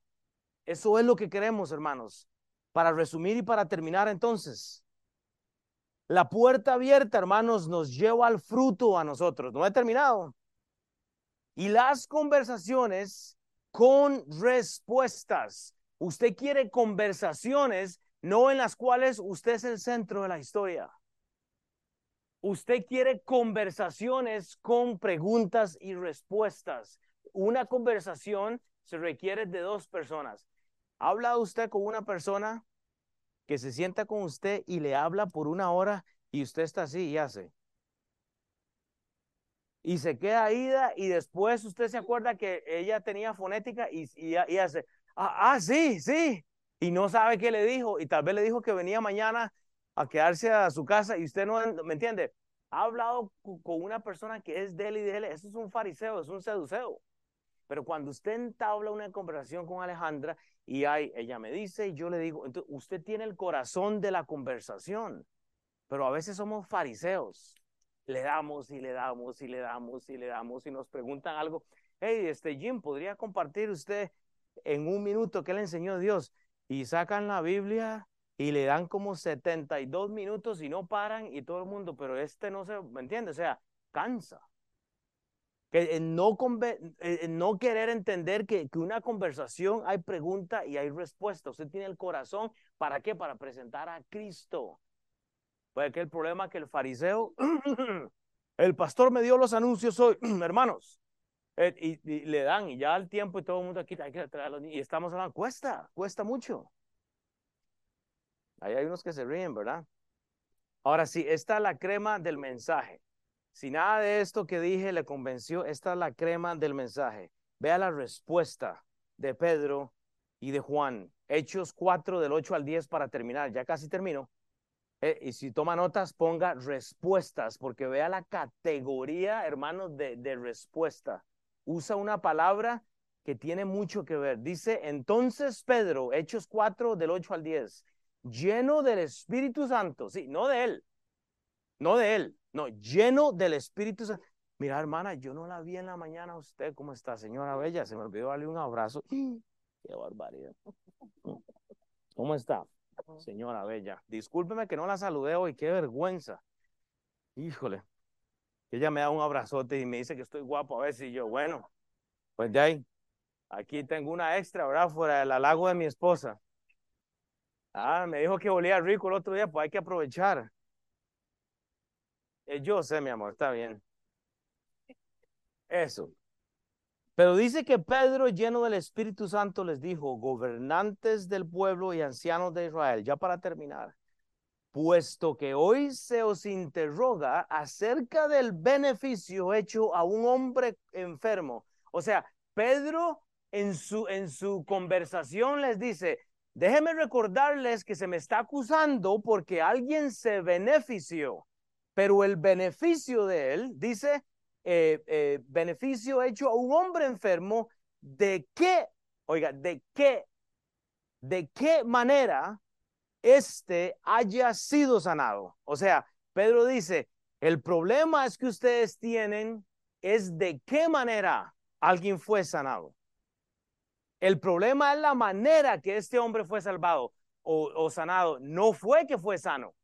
Eso es lo que queremos, hermanos. Para resumir y para terminar entonces, la puerta abierta, hermanos, nos lleva al fruto a nosotros. No he terminado. Y las conversaciones con respuestas. Usted quiere conversaciones no en las cuales usted es el centro de la historia. Usted quiere conversaciones con preguntas y respuestas. Una conversación se requiere de dos personas. ¿Ha usted con una persona que se sienta con usted y le habla por una hora y usted está así y hace? Y se queda ida y después usted se acuerda que ella tenía fonética y, y, hace, ah, ah, sí, sí. Y no sabe qué le dijo y tal vez le dijo que venía mañana a quedarse a su casa y usted no, ¿me entiende? Ha hablado con una persona que es de él y de él. Eso es un fariseo, es un seduceo. Pero cuando usted entabla una conversación con Alejandra y hay, ella me dice y yo le digo, entonces usted tiene el corazón de la conversación, pero a veces somos fariseos. Le damos y le damos y le damos y le damos y nos preguntan algo. Hey, este Jim, ¿podría compartir usted en un minuto que le enseñó Dios y sacan la Biblia y le dan como 72 minutos y no paran y todo el mundo, pero este no se, ¿me entiende? O sea, cansa. Que no, no querer entender que, que una conversación hay pregunta y hay respuesta. Usted tiene el corazón, ¿para qué? Para presentar a Cristo. Pues que el problema que el fariseo, el pastor me dio los anuncios hoy, hermanos, eh, y, le dan, y ya al tiempo y todo el mundo aquí hay que y estamos hablando, cuesta, cuesta mucho. Ahí hay unos que se ríen, ¿verdad? Ahora sí, esta es la crema del mensaje. Si nada de esto que dije le convenció, esta es la crema del mensaje. Vea la respuesta de Pedro y de Juan. Hechos 4 del 8 al 10 para terminar. Ya casi termino. Eh, y si toma notas, ponga respuestas, porque vea la categoría, hermanos, de, de respuesta. Usa una palabra que tiene mucho que ver. Dice, entonces Pedro, Hechos 4 del 8 al 10, lleno del Espíritu Santo, sí, no de él, no de él, no, lleno del Espíritu Santo. Mira, hermana, yo no la vi en la mañana. ¿Usted cómo está, señora Bella? Se me olvidó darle un abrazo. Qué barbaridad. ¿Cómo está, señora Bella? Discúlpeme que no la saludé hoy. Qué vergüenza. Híjole. Ella me da un abrazote y me dice que estoy guapo. A ver si yo, bueno, pues de ahí. Aquí tengo una extra, ¿verdad? Fuera del halago de mi esposa. Ah, me dijo que olía rico el otro día, pues hay que aprovechar. Eh, yo sé, mi amor, está bien. Eso. Pero dice que Pedro, lleno del Espíritu Santo, les dijo, gobernantes del pueblo y ancianos de Israel, ya para terminar, puesto que hoy se os interroga acerca del beneficio hecho a un hombre enfermo. O sea, Pedro en su, en su conversación les dice, déjenme recordarles que se me está acusando porque alguien se benefició. Pero el beneficio de él, dice, eh, eh, beneficio hecho a un hombre enfermo, ¿de qué? Oiga, ¿de qué? ¿De qué manera este haya sido sanado? O sea, Pedro dice, el problema es que ustedes tienen es de qué manera alguien fue sanado. El problema es la manera que este hombre fue salvado o, o sanado. No fue que fue sano.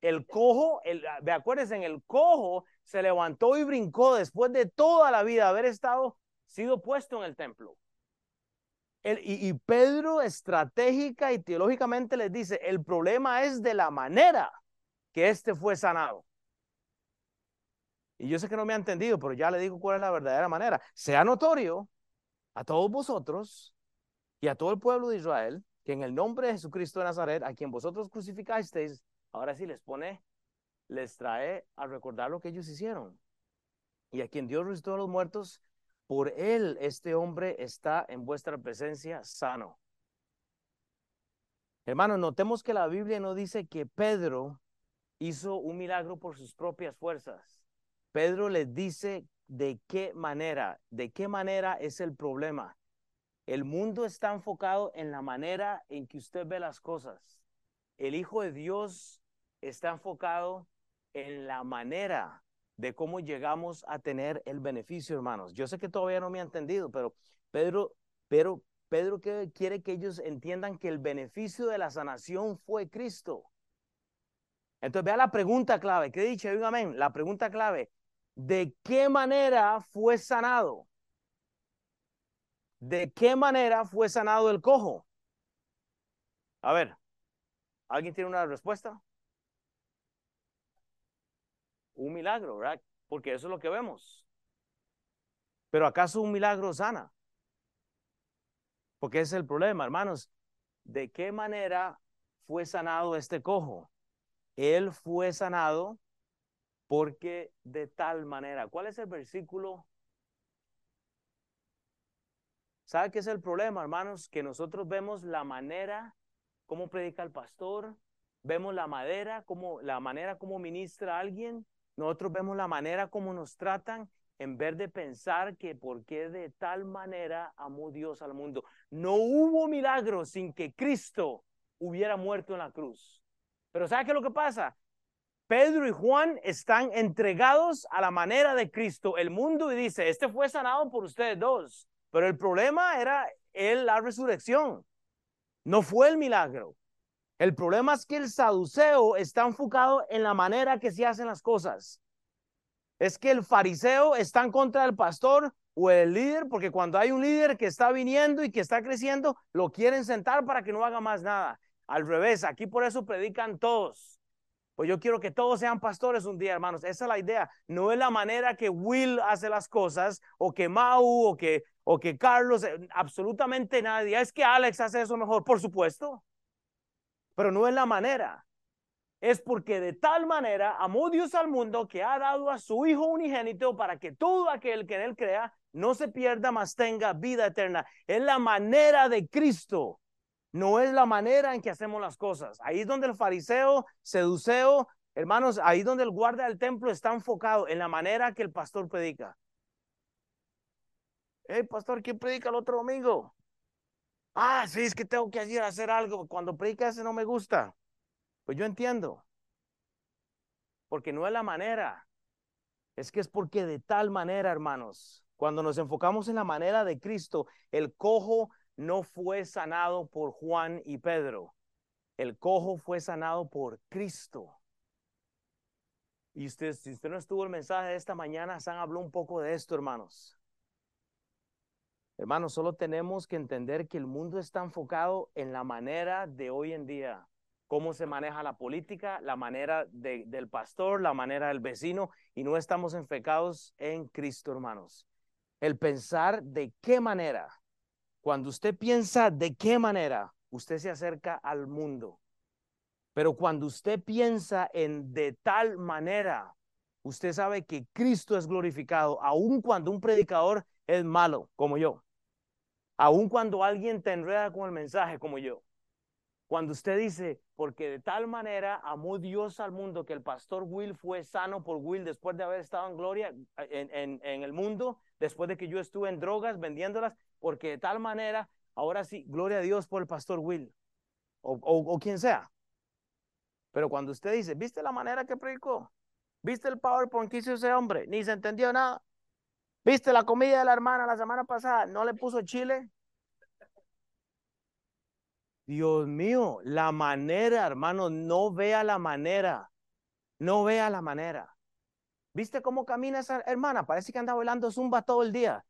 El cojo, el, me acuerdes, en el cojo se levantó y brincó después de toda la vida haber estado, sido puesto en el templo. El, y, y, Pedro estratégica y teológicamente les dice, el problema es de la manera que éste fue sanado. Y yo sé que no me ha entendido, pero ya le digo cuál es la verdadera manera. Sea notorio a todos vosotros y a todo el pueblo de Israel que en el nombre de Jesucristo de Nazaret, a quien vosotros crucificasteis, Ahora sí les pone, les trae a recordar lo que ellos hicieron. Y a quien Dios resucitó a los muertos, por él este hombre está en vuestra presencia sano. Hermanos, notemos que la Biblia no dice que Pedro hizo un milagro por sus propias fuerzas. Pedro les dice de qué manera, de qué manera es el problema. El mundo está enfocado en la manera en que usted ve las cosas. El Hijo de Dios está enfocado en la manera de cómo llegamos a tener el beneficio, hermanos. Yo sé que todavía no me ha entendido, pero Pedro, pero Pedro quiere que ellos entiendan que el beneficio de la sanación fue Cristo. Entonces, vea la pregunta clave. ¿Qué he dicho? amén. La pregunta clave. ¿De qué manera fue sanado? ¿De qué manera fue sanado el cojo? A ver, ¿Alguien tiene una respuesta? Un milagro, ¿verdad? Porque eso es lo que vemos. Pero ¿acaso un milagro sana? Porque ese es el problema, hermanos. ¿De qué manera fue sanado este cojo? Él fue sanado porque de tal manera. ¿Cuál es el versículo? ¿Sabe qué es el problema, hermanos? Que nosotros vemos la manera cómo predica el pastor, vemos la madera, como la manera como ministra a alguien, nosotros vemos la manera como nos tratan en vez de pensar que por qué de tal manera amó Dios al mundo. No hubo milagro sin que Cristo hubiera muerto en la cruz. Pero ¿sabe qué es lo que pasa? Pedro y Juan están entregados a la manera de Cristo, el mundo, y dice, este fue sanado por ustedes dos. Pero el problema era el, la resurrección, no fue el milagro. El problema es que el saduceo está enfocado en la manera que se hacen las cosas. Es que el fariseo está en contra del pastor o el líder, porque cuando hay un líder que está viniendo y que está creciendo, lo quieren sentar para que no haga más nada. Al revés, aquí por eso predican todos. Pues yo quiero que todos sean pastores un día, hermanos. Esa es la idea. No es la manera que Will hace las cosas, o que Mau, o que, o que Carlos, eh, absolutamente nadie. Es que Alex hace eso mejor, por supuesto. Pero no es la manera. Es porque de tal manera amó Dios al mundo que ha dado a su Hijo unigénito para que todo aquel que en él crea no se pierda, mas tenga vida eterna. Es la manera de Cristo. No es la manera en que hacemos las cosas. Ahí es donde el fariseo, seduceo, hermanos, ahí es donde el guardia del templo está enfocado en la manera que el pastor predica. Hey, pastor, ¿quién predica el otro domingo? Ah, sí, es que tengo que ir a hacer algo. Cuando predica ese no me gusta. Pues yo entiendo. Porque no es la manera. Es que es porque de tal manera, hermanos, cuando nos enfocamos en la manera de Cristo, el cojo no fue sanado por Juan y Pedro. El cojo fue sanado por Cristo. Y usted, si usted no estuvo el mensaje de esta mañana, San habló un poco de esto, hermanos. Hermanos, solo tenemos que entender que el mundo está enfocado en la manera de hoy en día, cómo se maneja la política, la manera del pastor, la manera del vecino, y no estamos enfocados en Cristo, hermanos. El pensar de qué manera cuando usted piensa de qué manera usted se acerca al mundo, pero cuando usted piensa en de tal manera, usted sabe que Cristo es glorificado, aun cuando un predicador es malo, como yo, aun cuando alguien te enreda con el mensaje, como yo. Cuando usted dice, porque de tal manera amó Dios al mundo que el pastor Will fue sano por Will después de haber estado en gloria en, en, en el mundo, después de que yo estuve en drogas vendiéndolas, porque de tal manera, ahora sí, gloria a Dios por el pastor Will o, o, quien sea. Pero cuando usted dice, ¿viste la manera que predicó? ¿Viste el PowerPoint que hizo ese hombre? Ni se entendió nada. ¿Viste la comida de la hermana la semana pasada? ¿No le puso chile? Dios mío, la manera, hermano, no vea la manera. No vea la manera. ¿Viste cómo camina esa hermana? Parece que anda bailando zumba todo el día.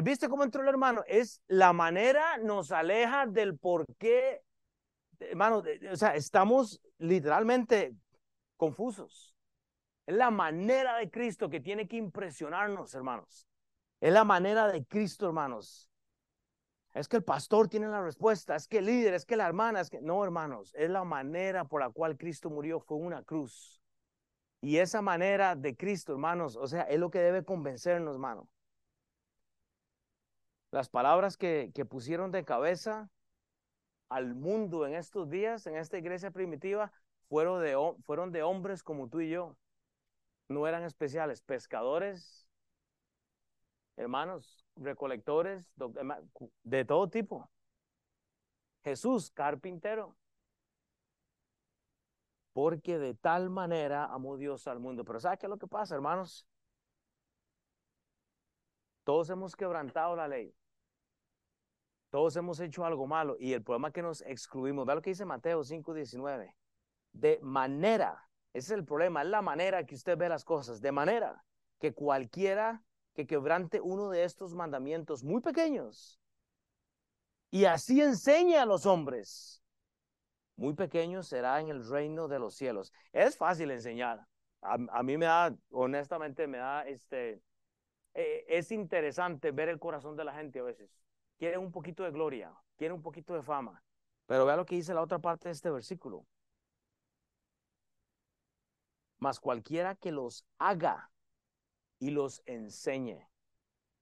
¿Viste cómo entró el hermano? Es la manera nos aleja del por qué, hermano, o sea, estamos literalmente confusos. Es la manera de Cristo que tiene que impresionarnos, hermanos. Es la manera de Cristo, hermanos. Es que el pastor tiene la respuesta, es que el líder, es que la hermana, es que no, hermanos, es la manera por la cual Cristo murió, fue una cruz. Y esa manera de Cristo, hermanos, o sea, es lo que debe convencernos, hermano. Las palabras que, que pusieron de cabeza al mundo en estos días, en esta iglesia primitiva, fueron de, fueron de hombres como tú y yo. No eran especiales, pescadores, hermanos, recolectores, de todo tipo. Jesús, carpintero. Porque de tal manera amó Dios al mundo. Pero ¿sabe qué es lo que pasa, hermanos? Todos hemos quebrantado la ley. Todos hemos hecho algo malo y el problema es que nos excluimos. Vea lo que dice Mateo 5:19. De manera, ese es el problema, es la manera que usted ve las cosas, de manera que cualquiera que quebrante uno de estos mandamientos muy pequeños y así enseñe a los hombres, muy pequeño será en el reino de los cielos. Es fácil enseñar. A, mí me da, honestamente, me da, este, eh, es interesante ver el corazón de la gente a veces quieren un poquito de gloria, quieren un poquito de fama. Pero vea lo que dice la otra parte de este versículo. Mas cualquiera que los haga y los enseñe,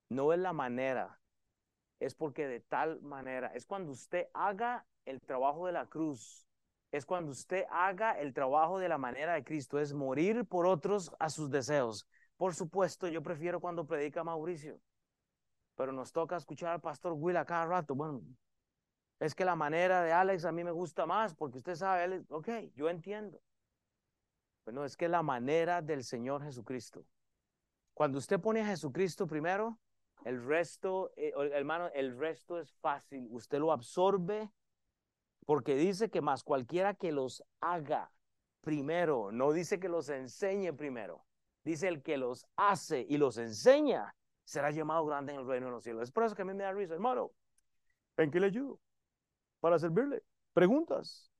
no es la manera, es porque de tal manera, es cuando usted haga el trabajo de la cruz, es cuando usted haga el trabajo de la manera de Cristo, es morir por otros a sus deseos. Por supuesto, yo prefiero cuando predica Mauricio pero nos toca escuchar al pastor Will a cada rato. Bueno, es que la manera de Alex a mí me gusta más porque usted sabe, él, ok, yo entiendo. Pero no, es que la manera del Señor Jesucristo. Cuando usted pone a Jesucristo primero, El resto, eh, hermano, el resto es fácil. Usted lo absorbe porque dice que más cualquiera que los haga primero, no dice que los enseñe primero, dice el que los hace y los enseña, será llamado grande en el reino de los cielos. Es por eso que a mí me da risa, hermano. ¿En qué le ayudo? Para servirle. Preguntas.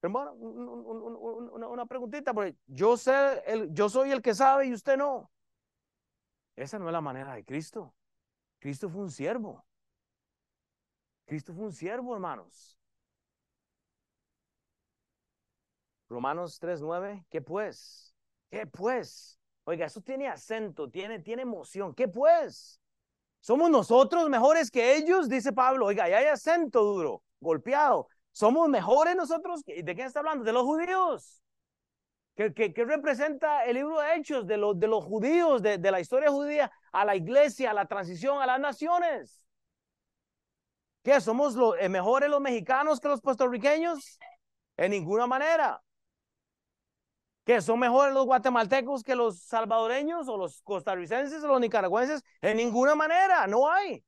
Hermano, una, preguntita, porque yo sé, el, yo soy el que sabe y usted no. Esa no es la manera de Cristo. Cristo fue un siervo. Cristo fue un siervo, hermanos. Romanos 3:9, ¿qué pues? ¿Qué pues? Oiga, eso tiene acento, tiene, tiene emoción. ¿Qué pues? ¿Somos nosotros mejores que ellos? Dice Pablo. Oiga, ya hay acento duro, golpeado. ¿Somos mejores nosotros? ¿De quién está hablando? De los judíos. ¿Qué, representa el libro de Hechos de, los de los judíos, de, de la historia judía, a la iglesia, a la transición, a las naciones? ¿Qué? ¿Somos eh, mejores los mexicanos que los puertorriqueños? En ninguna manera. ¿Qué? ¿Son mejores los guatemaltecos que los salvadoreños o los costarricenses o los nicaragüenses? En ninguna manera, no hay.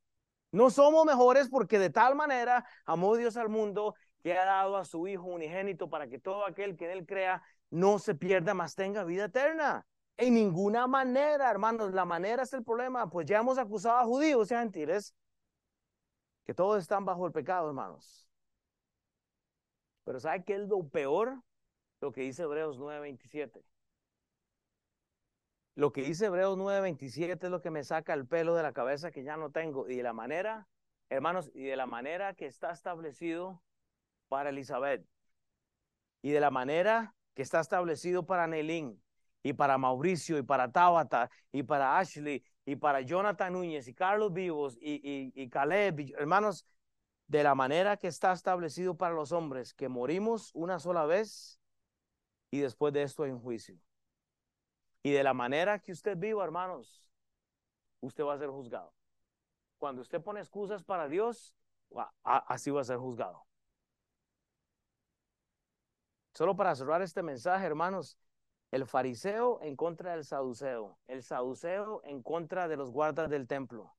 No somos mejores porque de tal manera amó Dios al mundo que ha dado a su Hijo unigénito para que todo aquel que en él crea no se pierda, más tenga vida eterna. En ninguna manera, hermanos, la manera es el problema, pues ya hemos acusado a judíos y a gentiles que todos están bajo el pecado, hermanos. Pero ¿sabe qué es lo peor? Lo que dice Hebreos 9:27. Lo que dice Hebreos 9:27 es lo que me saca el pelo de la cabeza que ya no tengo. Y de la manera, hermanos, y de la manera que está establecido para Elizabeth. Y de la manera que está establecido para Nelín y para Mauricio y para Tabata y para Ashley y para Jonathan Núñez y Carlos Vivos y, y, Caleb, hermanos, de la manera que está establecido para los hombres, que morimos una sola vez y después de esto hay un juicio. Y de la manera que usted viva, hermanos, usted va a ser juzgado. Cuando usted pone excusas para Dios, así va a ser juzgado. Solo para cerrar este mensaje, hermanos, el fariseo en contra del saduceo, el saduceo en contra de los guardas del templo.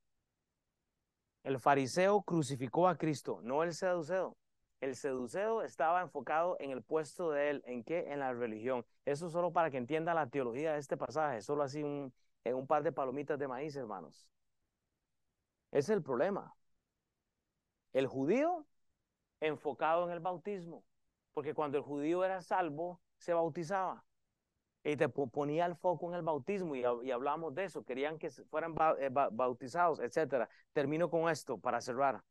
El fariseo crucificó a Cristo, no el saduceo. El seduceo estaba enfocado en el puesto de él, ¿en qué? En la religión. Eso solo para que entienda la teología de este pasaje, solo así un, en un par de palomitas de maíz, hermanos. Ese es el problema. El judío enfocado en el bautismo, porque cuando el judío era salvo, se bautizaba y te ponía el foco en el bautismo y, hablamos de eso, querían que fueran eh, bautizados, etcétera. Termino con esto para cerrar.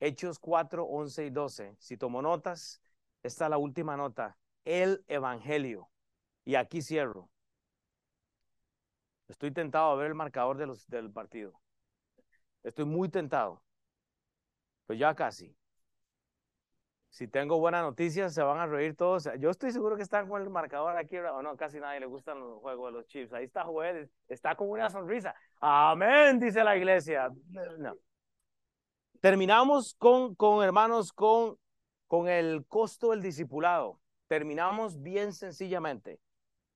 Hechos 4, 11 y 12. Si tomo notas, está la última nota, el Evangelio. Y aquí cierro. Estoy tentado a ver el marcador del partido. Estoy muy tentado. Pues ya casi si tengo buenas noticias, se van a reír todos. Yo estoy seguro que están con el marcador aquí, o no, casi nadie le gustan los juegos de los Chiefs. Ahí está Joel, está con una sonrisa. Amén, dice la iglesia. Terminamos con, con hermanos, con, con el costo del discipulado. Terminamos bien sencillamente.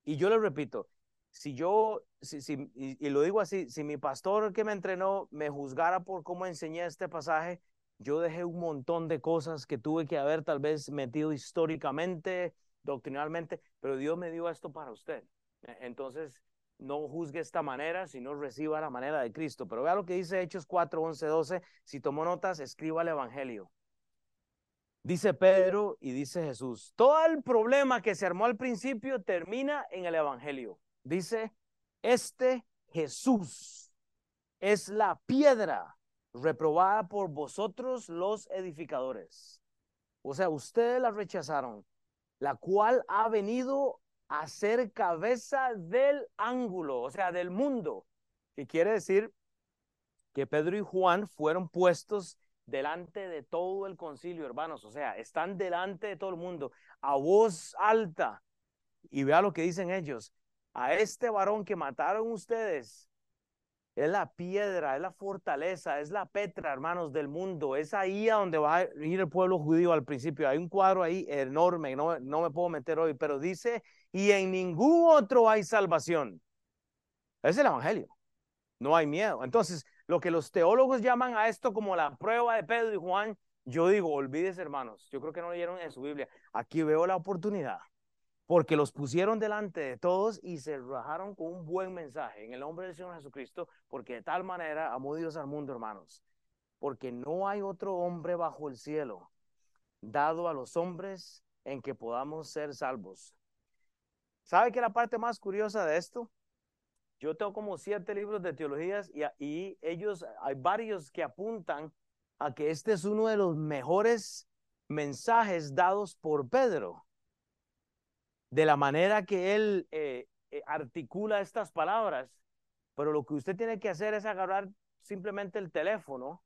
Y yo le repito, si yo, si, si, y lo digo así, si mi pastor que me entrenó me juzgara por cómo enseñé este pasaje, yo dejé un montón de cosas que tuve que haber tal vez metido históricamente, doctrinalmente, pero Dios me dio esto para usted. E, entonces, no juzgue esta manera, sino reciba la manera de Cristo. Pero vea lo que dice Hechos 4, 11, 12. Si tomó notas, escriba el Evangelio. Dice Pedro y dice Jesús, todo el problema que se armó al principio termina en el Evangelio. Dice, este Jesús es la piedra reprobada por vosotros los edificadores. O sea, ustedes la rechazaron, la cual ha venido a ser cabeza del ángulo, o sea, del mundo. Que quiere decir que Pedro y Juan fueron puestos delante de todo el concilio, hermanos. O sea, están delante de todo el mundo, a voz alta. Y vea lo que dicen ellos. A este varón que mataron ustedes, es la piedra, es la fortaleza, es la petra, hermanos, del mundo. Es ahí a donde va a ir el pueblo judío al principio. Hay un cuadro ahí enorme, no, no me puedo meter hoy, pero dice, y en ningún otro hay salvación. Es el Evangelio. No hay miedo. Entonces, lo que los teólogos llaman a esto como la prueba de Pedro y Juan, yo digo, olvídese hermanos, yo creo que no leyeron en su Biblia. Aquí veo la oportunidad, porque los pusieron delante de todos y se rajaron con un buen mensaje en el nombre del Señor Jesucristo, porque de tal manera amó Dios al mundo, hermanos, porque no hay otro hombre bajo el cielo dado a los hombres en que podamos ser salvos. ¿Sabe qué es la parte más curiosa de esto? Yo tengo como siete libros de teologías y, y ellos, hay varios que apuntan a que este es uno de los mejores mensajes dados por Pedro. De la manera que él eh, eh, articula estas palabras. Pero lo que usted tiene que hacer es agarrar simplemente el teléfono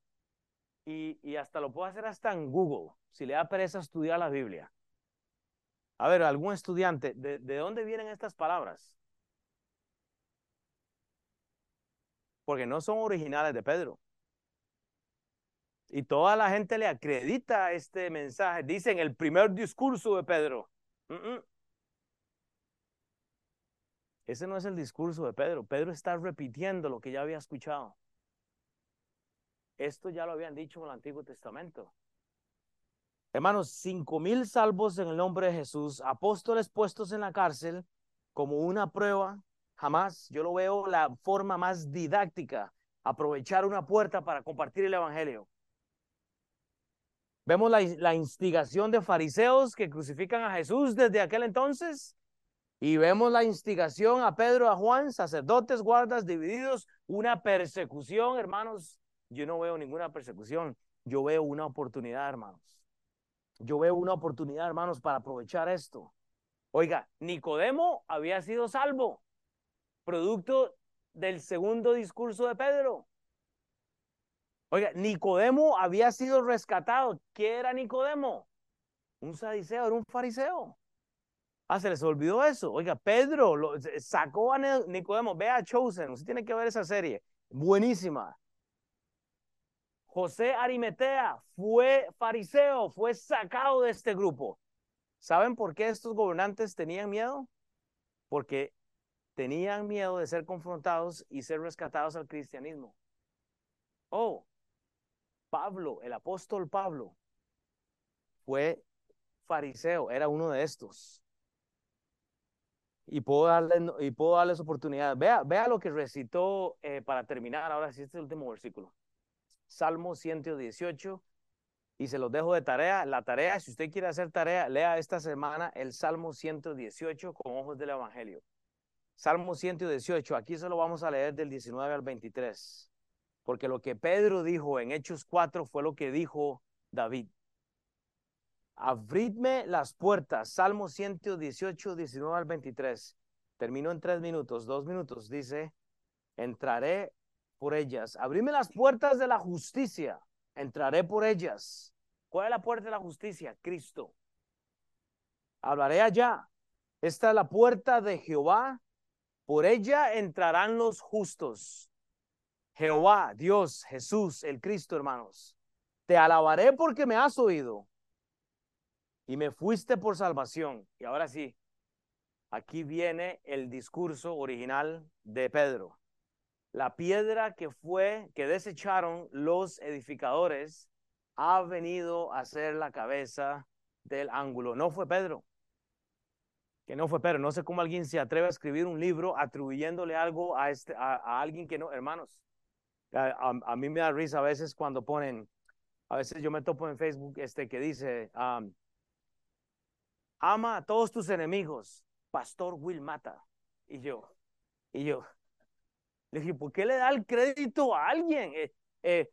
y, y hasta lo puede hacer hasta en Google, si le da pereza estudiar la Biblia. A ver, algún estudiante, ¿de, de dónde vienen estas palabras? Porque no son originales de Pedro. Y toda la gente le acredita este mensaje. Dicen el primer discurso de Pedro. Ese no es el discurso de Pedro. Pedro está repitiendo lo que ya había escuchado. Esto ya lo habían dicho en el Antiguo Testamento. Hermanos, cinco mil salvos en el nombre de Jesús, apóstoles puestos en la cárcel como una prueba. Jamás yo lo veo la forma más didáctica, aprovechar una puerta para compartir el Evangelio. Vemos la, instigación de fariseos que crucifican a Jesús desde aquel entonces. Y vemos la instigación a Pedro, a Juan, sacerdotes, guardas divididos, una persecución, hermanos. Yo no veo ninguna persecución, yo veo una oportunidad, hermanos. Yo veo una oportunidad, hermanos, para aprovechar esto. Oiga, Nicodemo había sido salvo, producto del segundo discurso de Pedro. Oiga, Nicodemo había sido rescatado. ¿Qué era Nicodemo? Un sadiceo, era un fariseo. Ah, se les olvidó eso. Oiga, Pedro lo, sacó a Nicodemo. Vea Chosen, usted tiene que ver esa serie. Buenísima. José Arimetea fue fariseo, fue sacado de este grupo. ¿Saben por qué estos gobernantes tenían miedo? Porque tenían miedo de ser confrontados y ser rescatados al cristianismo. Oh, Pablo, el apóstol Pablo, fue fariseo, era uno de estos. Y puedo, darle, y puedo darles oportunidad. Vea, vea lo que recitó eh, para terminar. Ahora sí, este último versículo. Salmo 118. Y se los dejo de tarea. La tarea, si usted quiere hacer tarea, lea esta semana el Salmo 118 con ojos del Evangelio. Salmo 118. Aquí se lo vamos a leer del 19 al 23 porque lo que Pedro dijo en Hechos 4 fue lo que dijo David. Abridme las puertas, Salmo 118, 19 al 23. Termino en tres minutos, dos minutos. Dice, entraré por ellas. Abridme las puertas de la justicia, entraré por ellas. ¿Cuál es la puerta de la justicia? Cristo. Hablaré allá. Esta es la puerta de Jehová. Por ella entrarán los justos. Jehová, Dios, Jesús, el Cristo, hermanos. Te alabaré porque me has oído y me fuiste por salvación. Y ahora sí, aquí viene el discurso original de Pedro. La piedra que fue, que desecharon los edificadores, ha venido a ser la cabeza del ángulo. No fue Pedro. Que no fue Pedro. No sé cómo alguien se atreve a escribir un libro atribuyéndole algo a, este, a alguien que no, hermanos. A, mí me da risa a veces cuando ponen, a veces yo me topo en Facebook este que dice, ama a todos tus enemigos, Pastor Will Mata. Y yo, y yo, le dije, ¿por qué le da el crédito a alguien? Eh, eh,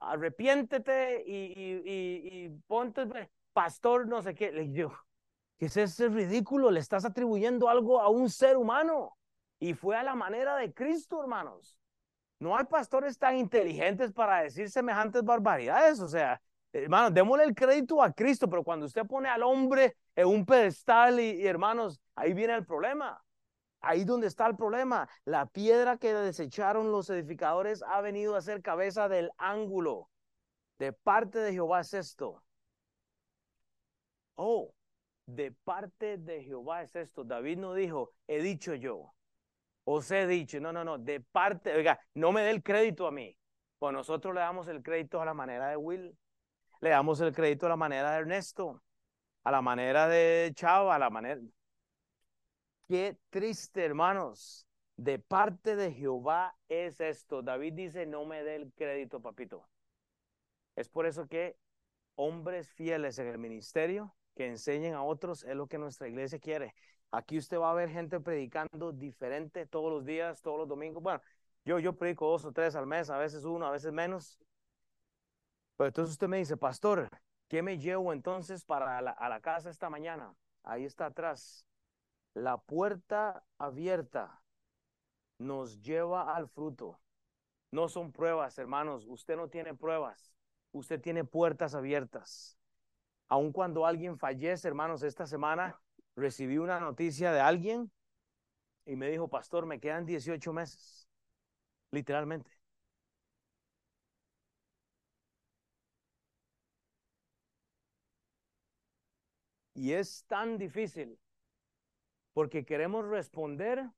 arrepiéntete y, y, y, ponte, pastor, no sé qué. Le dije yo, ¿qué es ese ridículo? Le estás atribuyendo algo a un ser humano. Y fue a la manera de Cristo, hermanos. No hay pastores tan inteligentes para decir semejantes barbaridades. O sea, hermanos, démosle el crédito a Cristo, pero cuando usted pone al hombre en un pedestal y, hermanos, ahí viene el problema. Ahí donde está el problema. La piedra que desecharon los edificadores ha venido a ser cabeza del ángulo. De parte de Jehová es esto. Oh, de parte de Jehová es esto. David no dijo, he dicho yo. Os he dicho, no, no, no, de parte, oiga, no me dé el crédito a mí. Pues nosotros le damos el crédito a la manera de Will, le damos el crédito a la manera de Ernesto, a la manera de Chava, a la manera. Qué triste, hermanos. De parte de Jehová es esto. David dice, no me dé el crédito, papito. Es por eso que hombres fieles en el ministerio que enseñen a otros es lo que nuestra iglesia quiere. Aquí usted va a ver gente predicando diferente todos los días, todos los domingos. Bueno, yo, yo predico dos o tres al mes, a veces uno, a veces menos. Entonces usted me dice, pastor, ¿qué me llevo entonces para a la casa esta mañana? Ahí está atrás. La puerta abierta nos lleva al fruto. No son pruebas, hermanos. Usted no tiene pruebas. Usted tiene puertas abiertas. Aun cuando alguien fallece, hermanos, esta semana recibí una noticia de alguien y me dijo, pastor, me quedan 18 meses. Literalmente. Y es tan difícil porque queremos responder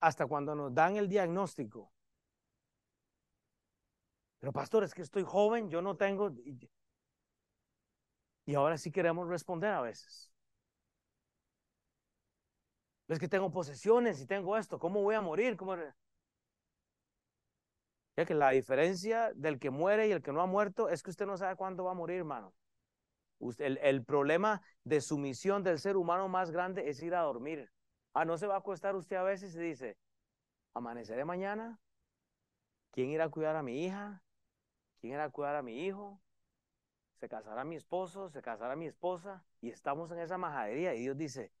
hasta cuando nos dan el diagnóstico. Pero pastor, es que estoy joven, yo no tengo... Y ahora sí queremos responder a veces. Es que tengo posesiones y tengo esto, ¿cómo voy a morir? ¿Cómo... Ya que la diferencia del que muere y el que no ha muerto es que usted no sabe cuándo va a morir, hermano. El, el, problema de sumisión del ser humano más grande es ir a dormir. Ah, no se va a acostar usted a veces y dice, amaneceré mañana. ¿Quién irá a cuidar a mi hija? ¿Quién irá a cuidar a mi hijo? Se casará mi esposo, se casará mi esposa y estamos en esa majadería y Dios dice,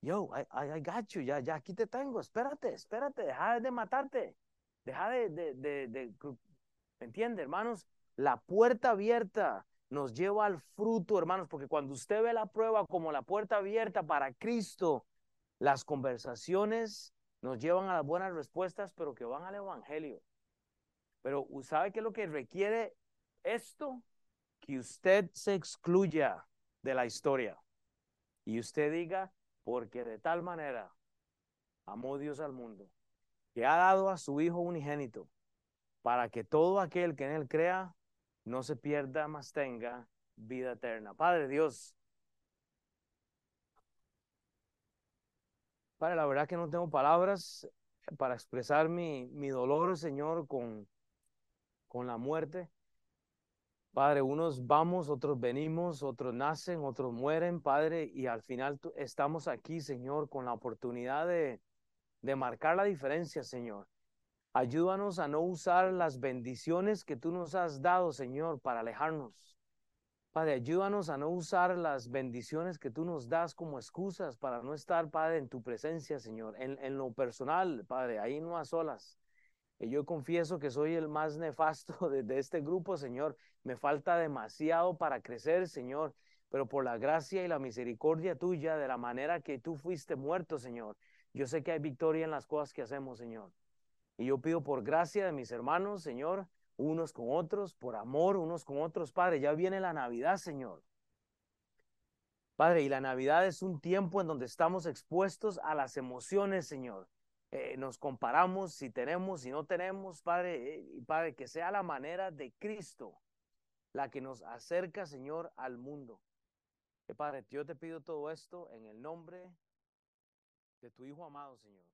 yo, I, I, got you, ya, ya aquí te tengo, espérate, espérate, deja de matarte, deja de, de, de, de ¿me entiende, hermanos? La puerta abierta nos lleva al fruto, hermanos, porque cuando usted ve la prueba como la puerta abierta para Cristo, las conversaciones nos llevan a las buenas respuestas, pero que van al Evangelio. Pero ¿sabe qué es lo que requiere esto? Que usted se excluya de la historia y usted diga, porque de tal manera amó Dios al mundo, que ha dado a su Hijo unigénito, para que todo aquel que en él crea no se pierda, mas tenga vida eterna. Padre Dios, Padre, la verdad que no tengo palabras para expresar mi, mi dolor, Señor, con, con la muerte. Padre, unos vamos, otros venimos, otros nacen, otros mueren, Padre, y al final estamos aquí, Señor, con la oportunidad de, de marcar la diferencia, Señor. Ayúdanos a no usar las bendiciones que tú nos has dado, Señor, para alejarnos. Padre, ayúdanos a no usar las bendiciones que tú nos das como excusas para no estar, Padre, en tu presencia, Señor. En, en lo personal, Padre, ahí no a solas. Y yo confieso que soy el más nefasto de, de este grupo, Señor. Me falta demasiado para crecer, Señor. Pero por la gracia y la misericordia tuya, de la manera que tú fuiste muerto, Señor, yo sé que hay victoria en las cosas que hacemos, Señor. Y yo pido por gracia de mis hermanos, Señor, unos con otros, por amor unos con otros, Padre. Ya viene la Navidad, Señor. Padre, y la Navidad es un tiempo en donde estamos expuestos a las emociones, Señor. Eh, nos comparamos si tenemos, si no tenemos, Padre, eh, y Padre, que sea la manera de Cristo la que nos acerca, Señor, al mundo. Eh, Padre, yo te pido todo esto en el nombre de tu Hijo amado, Señor.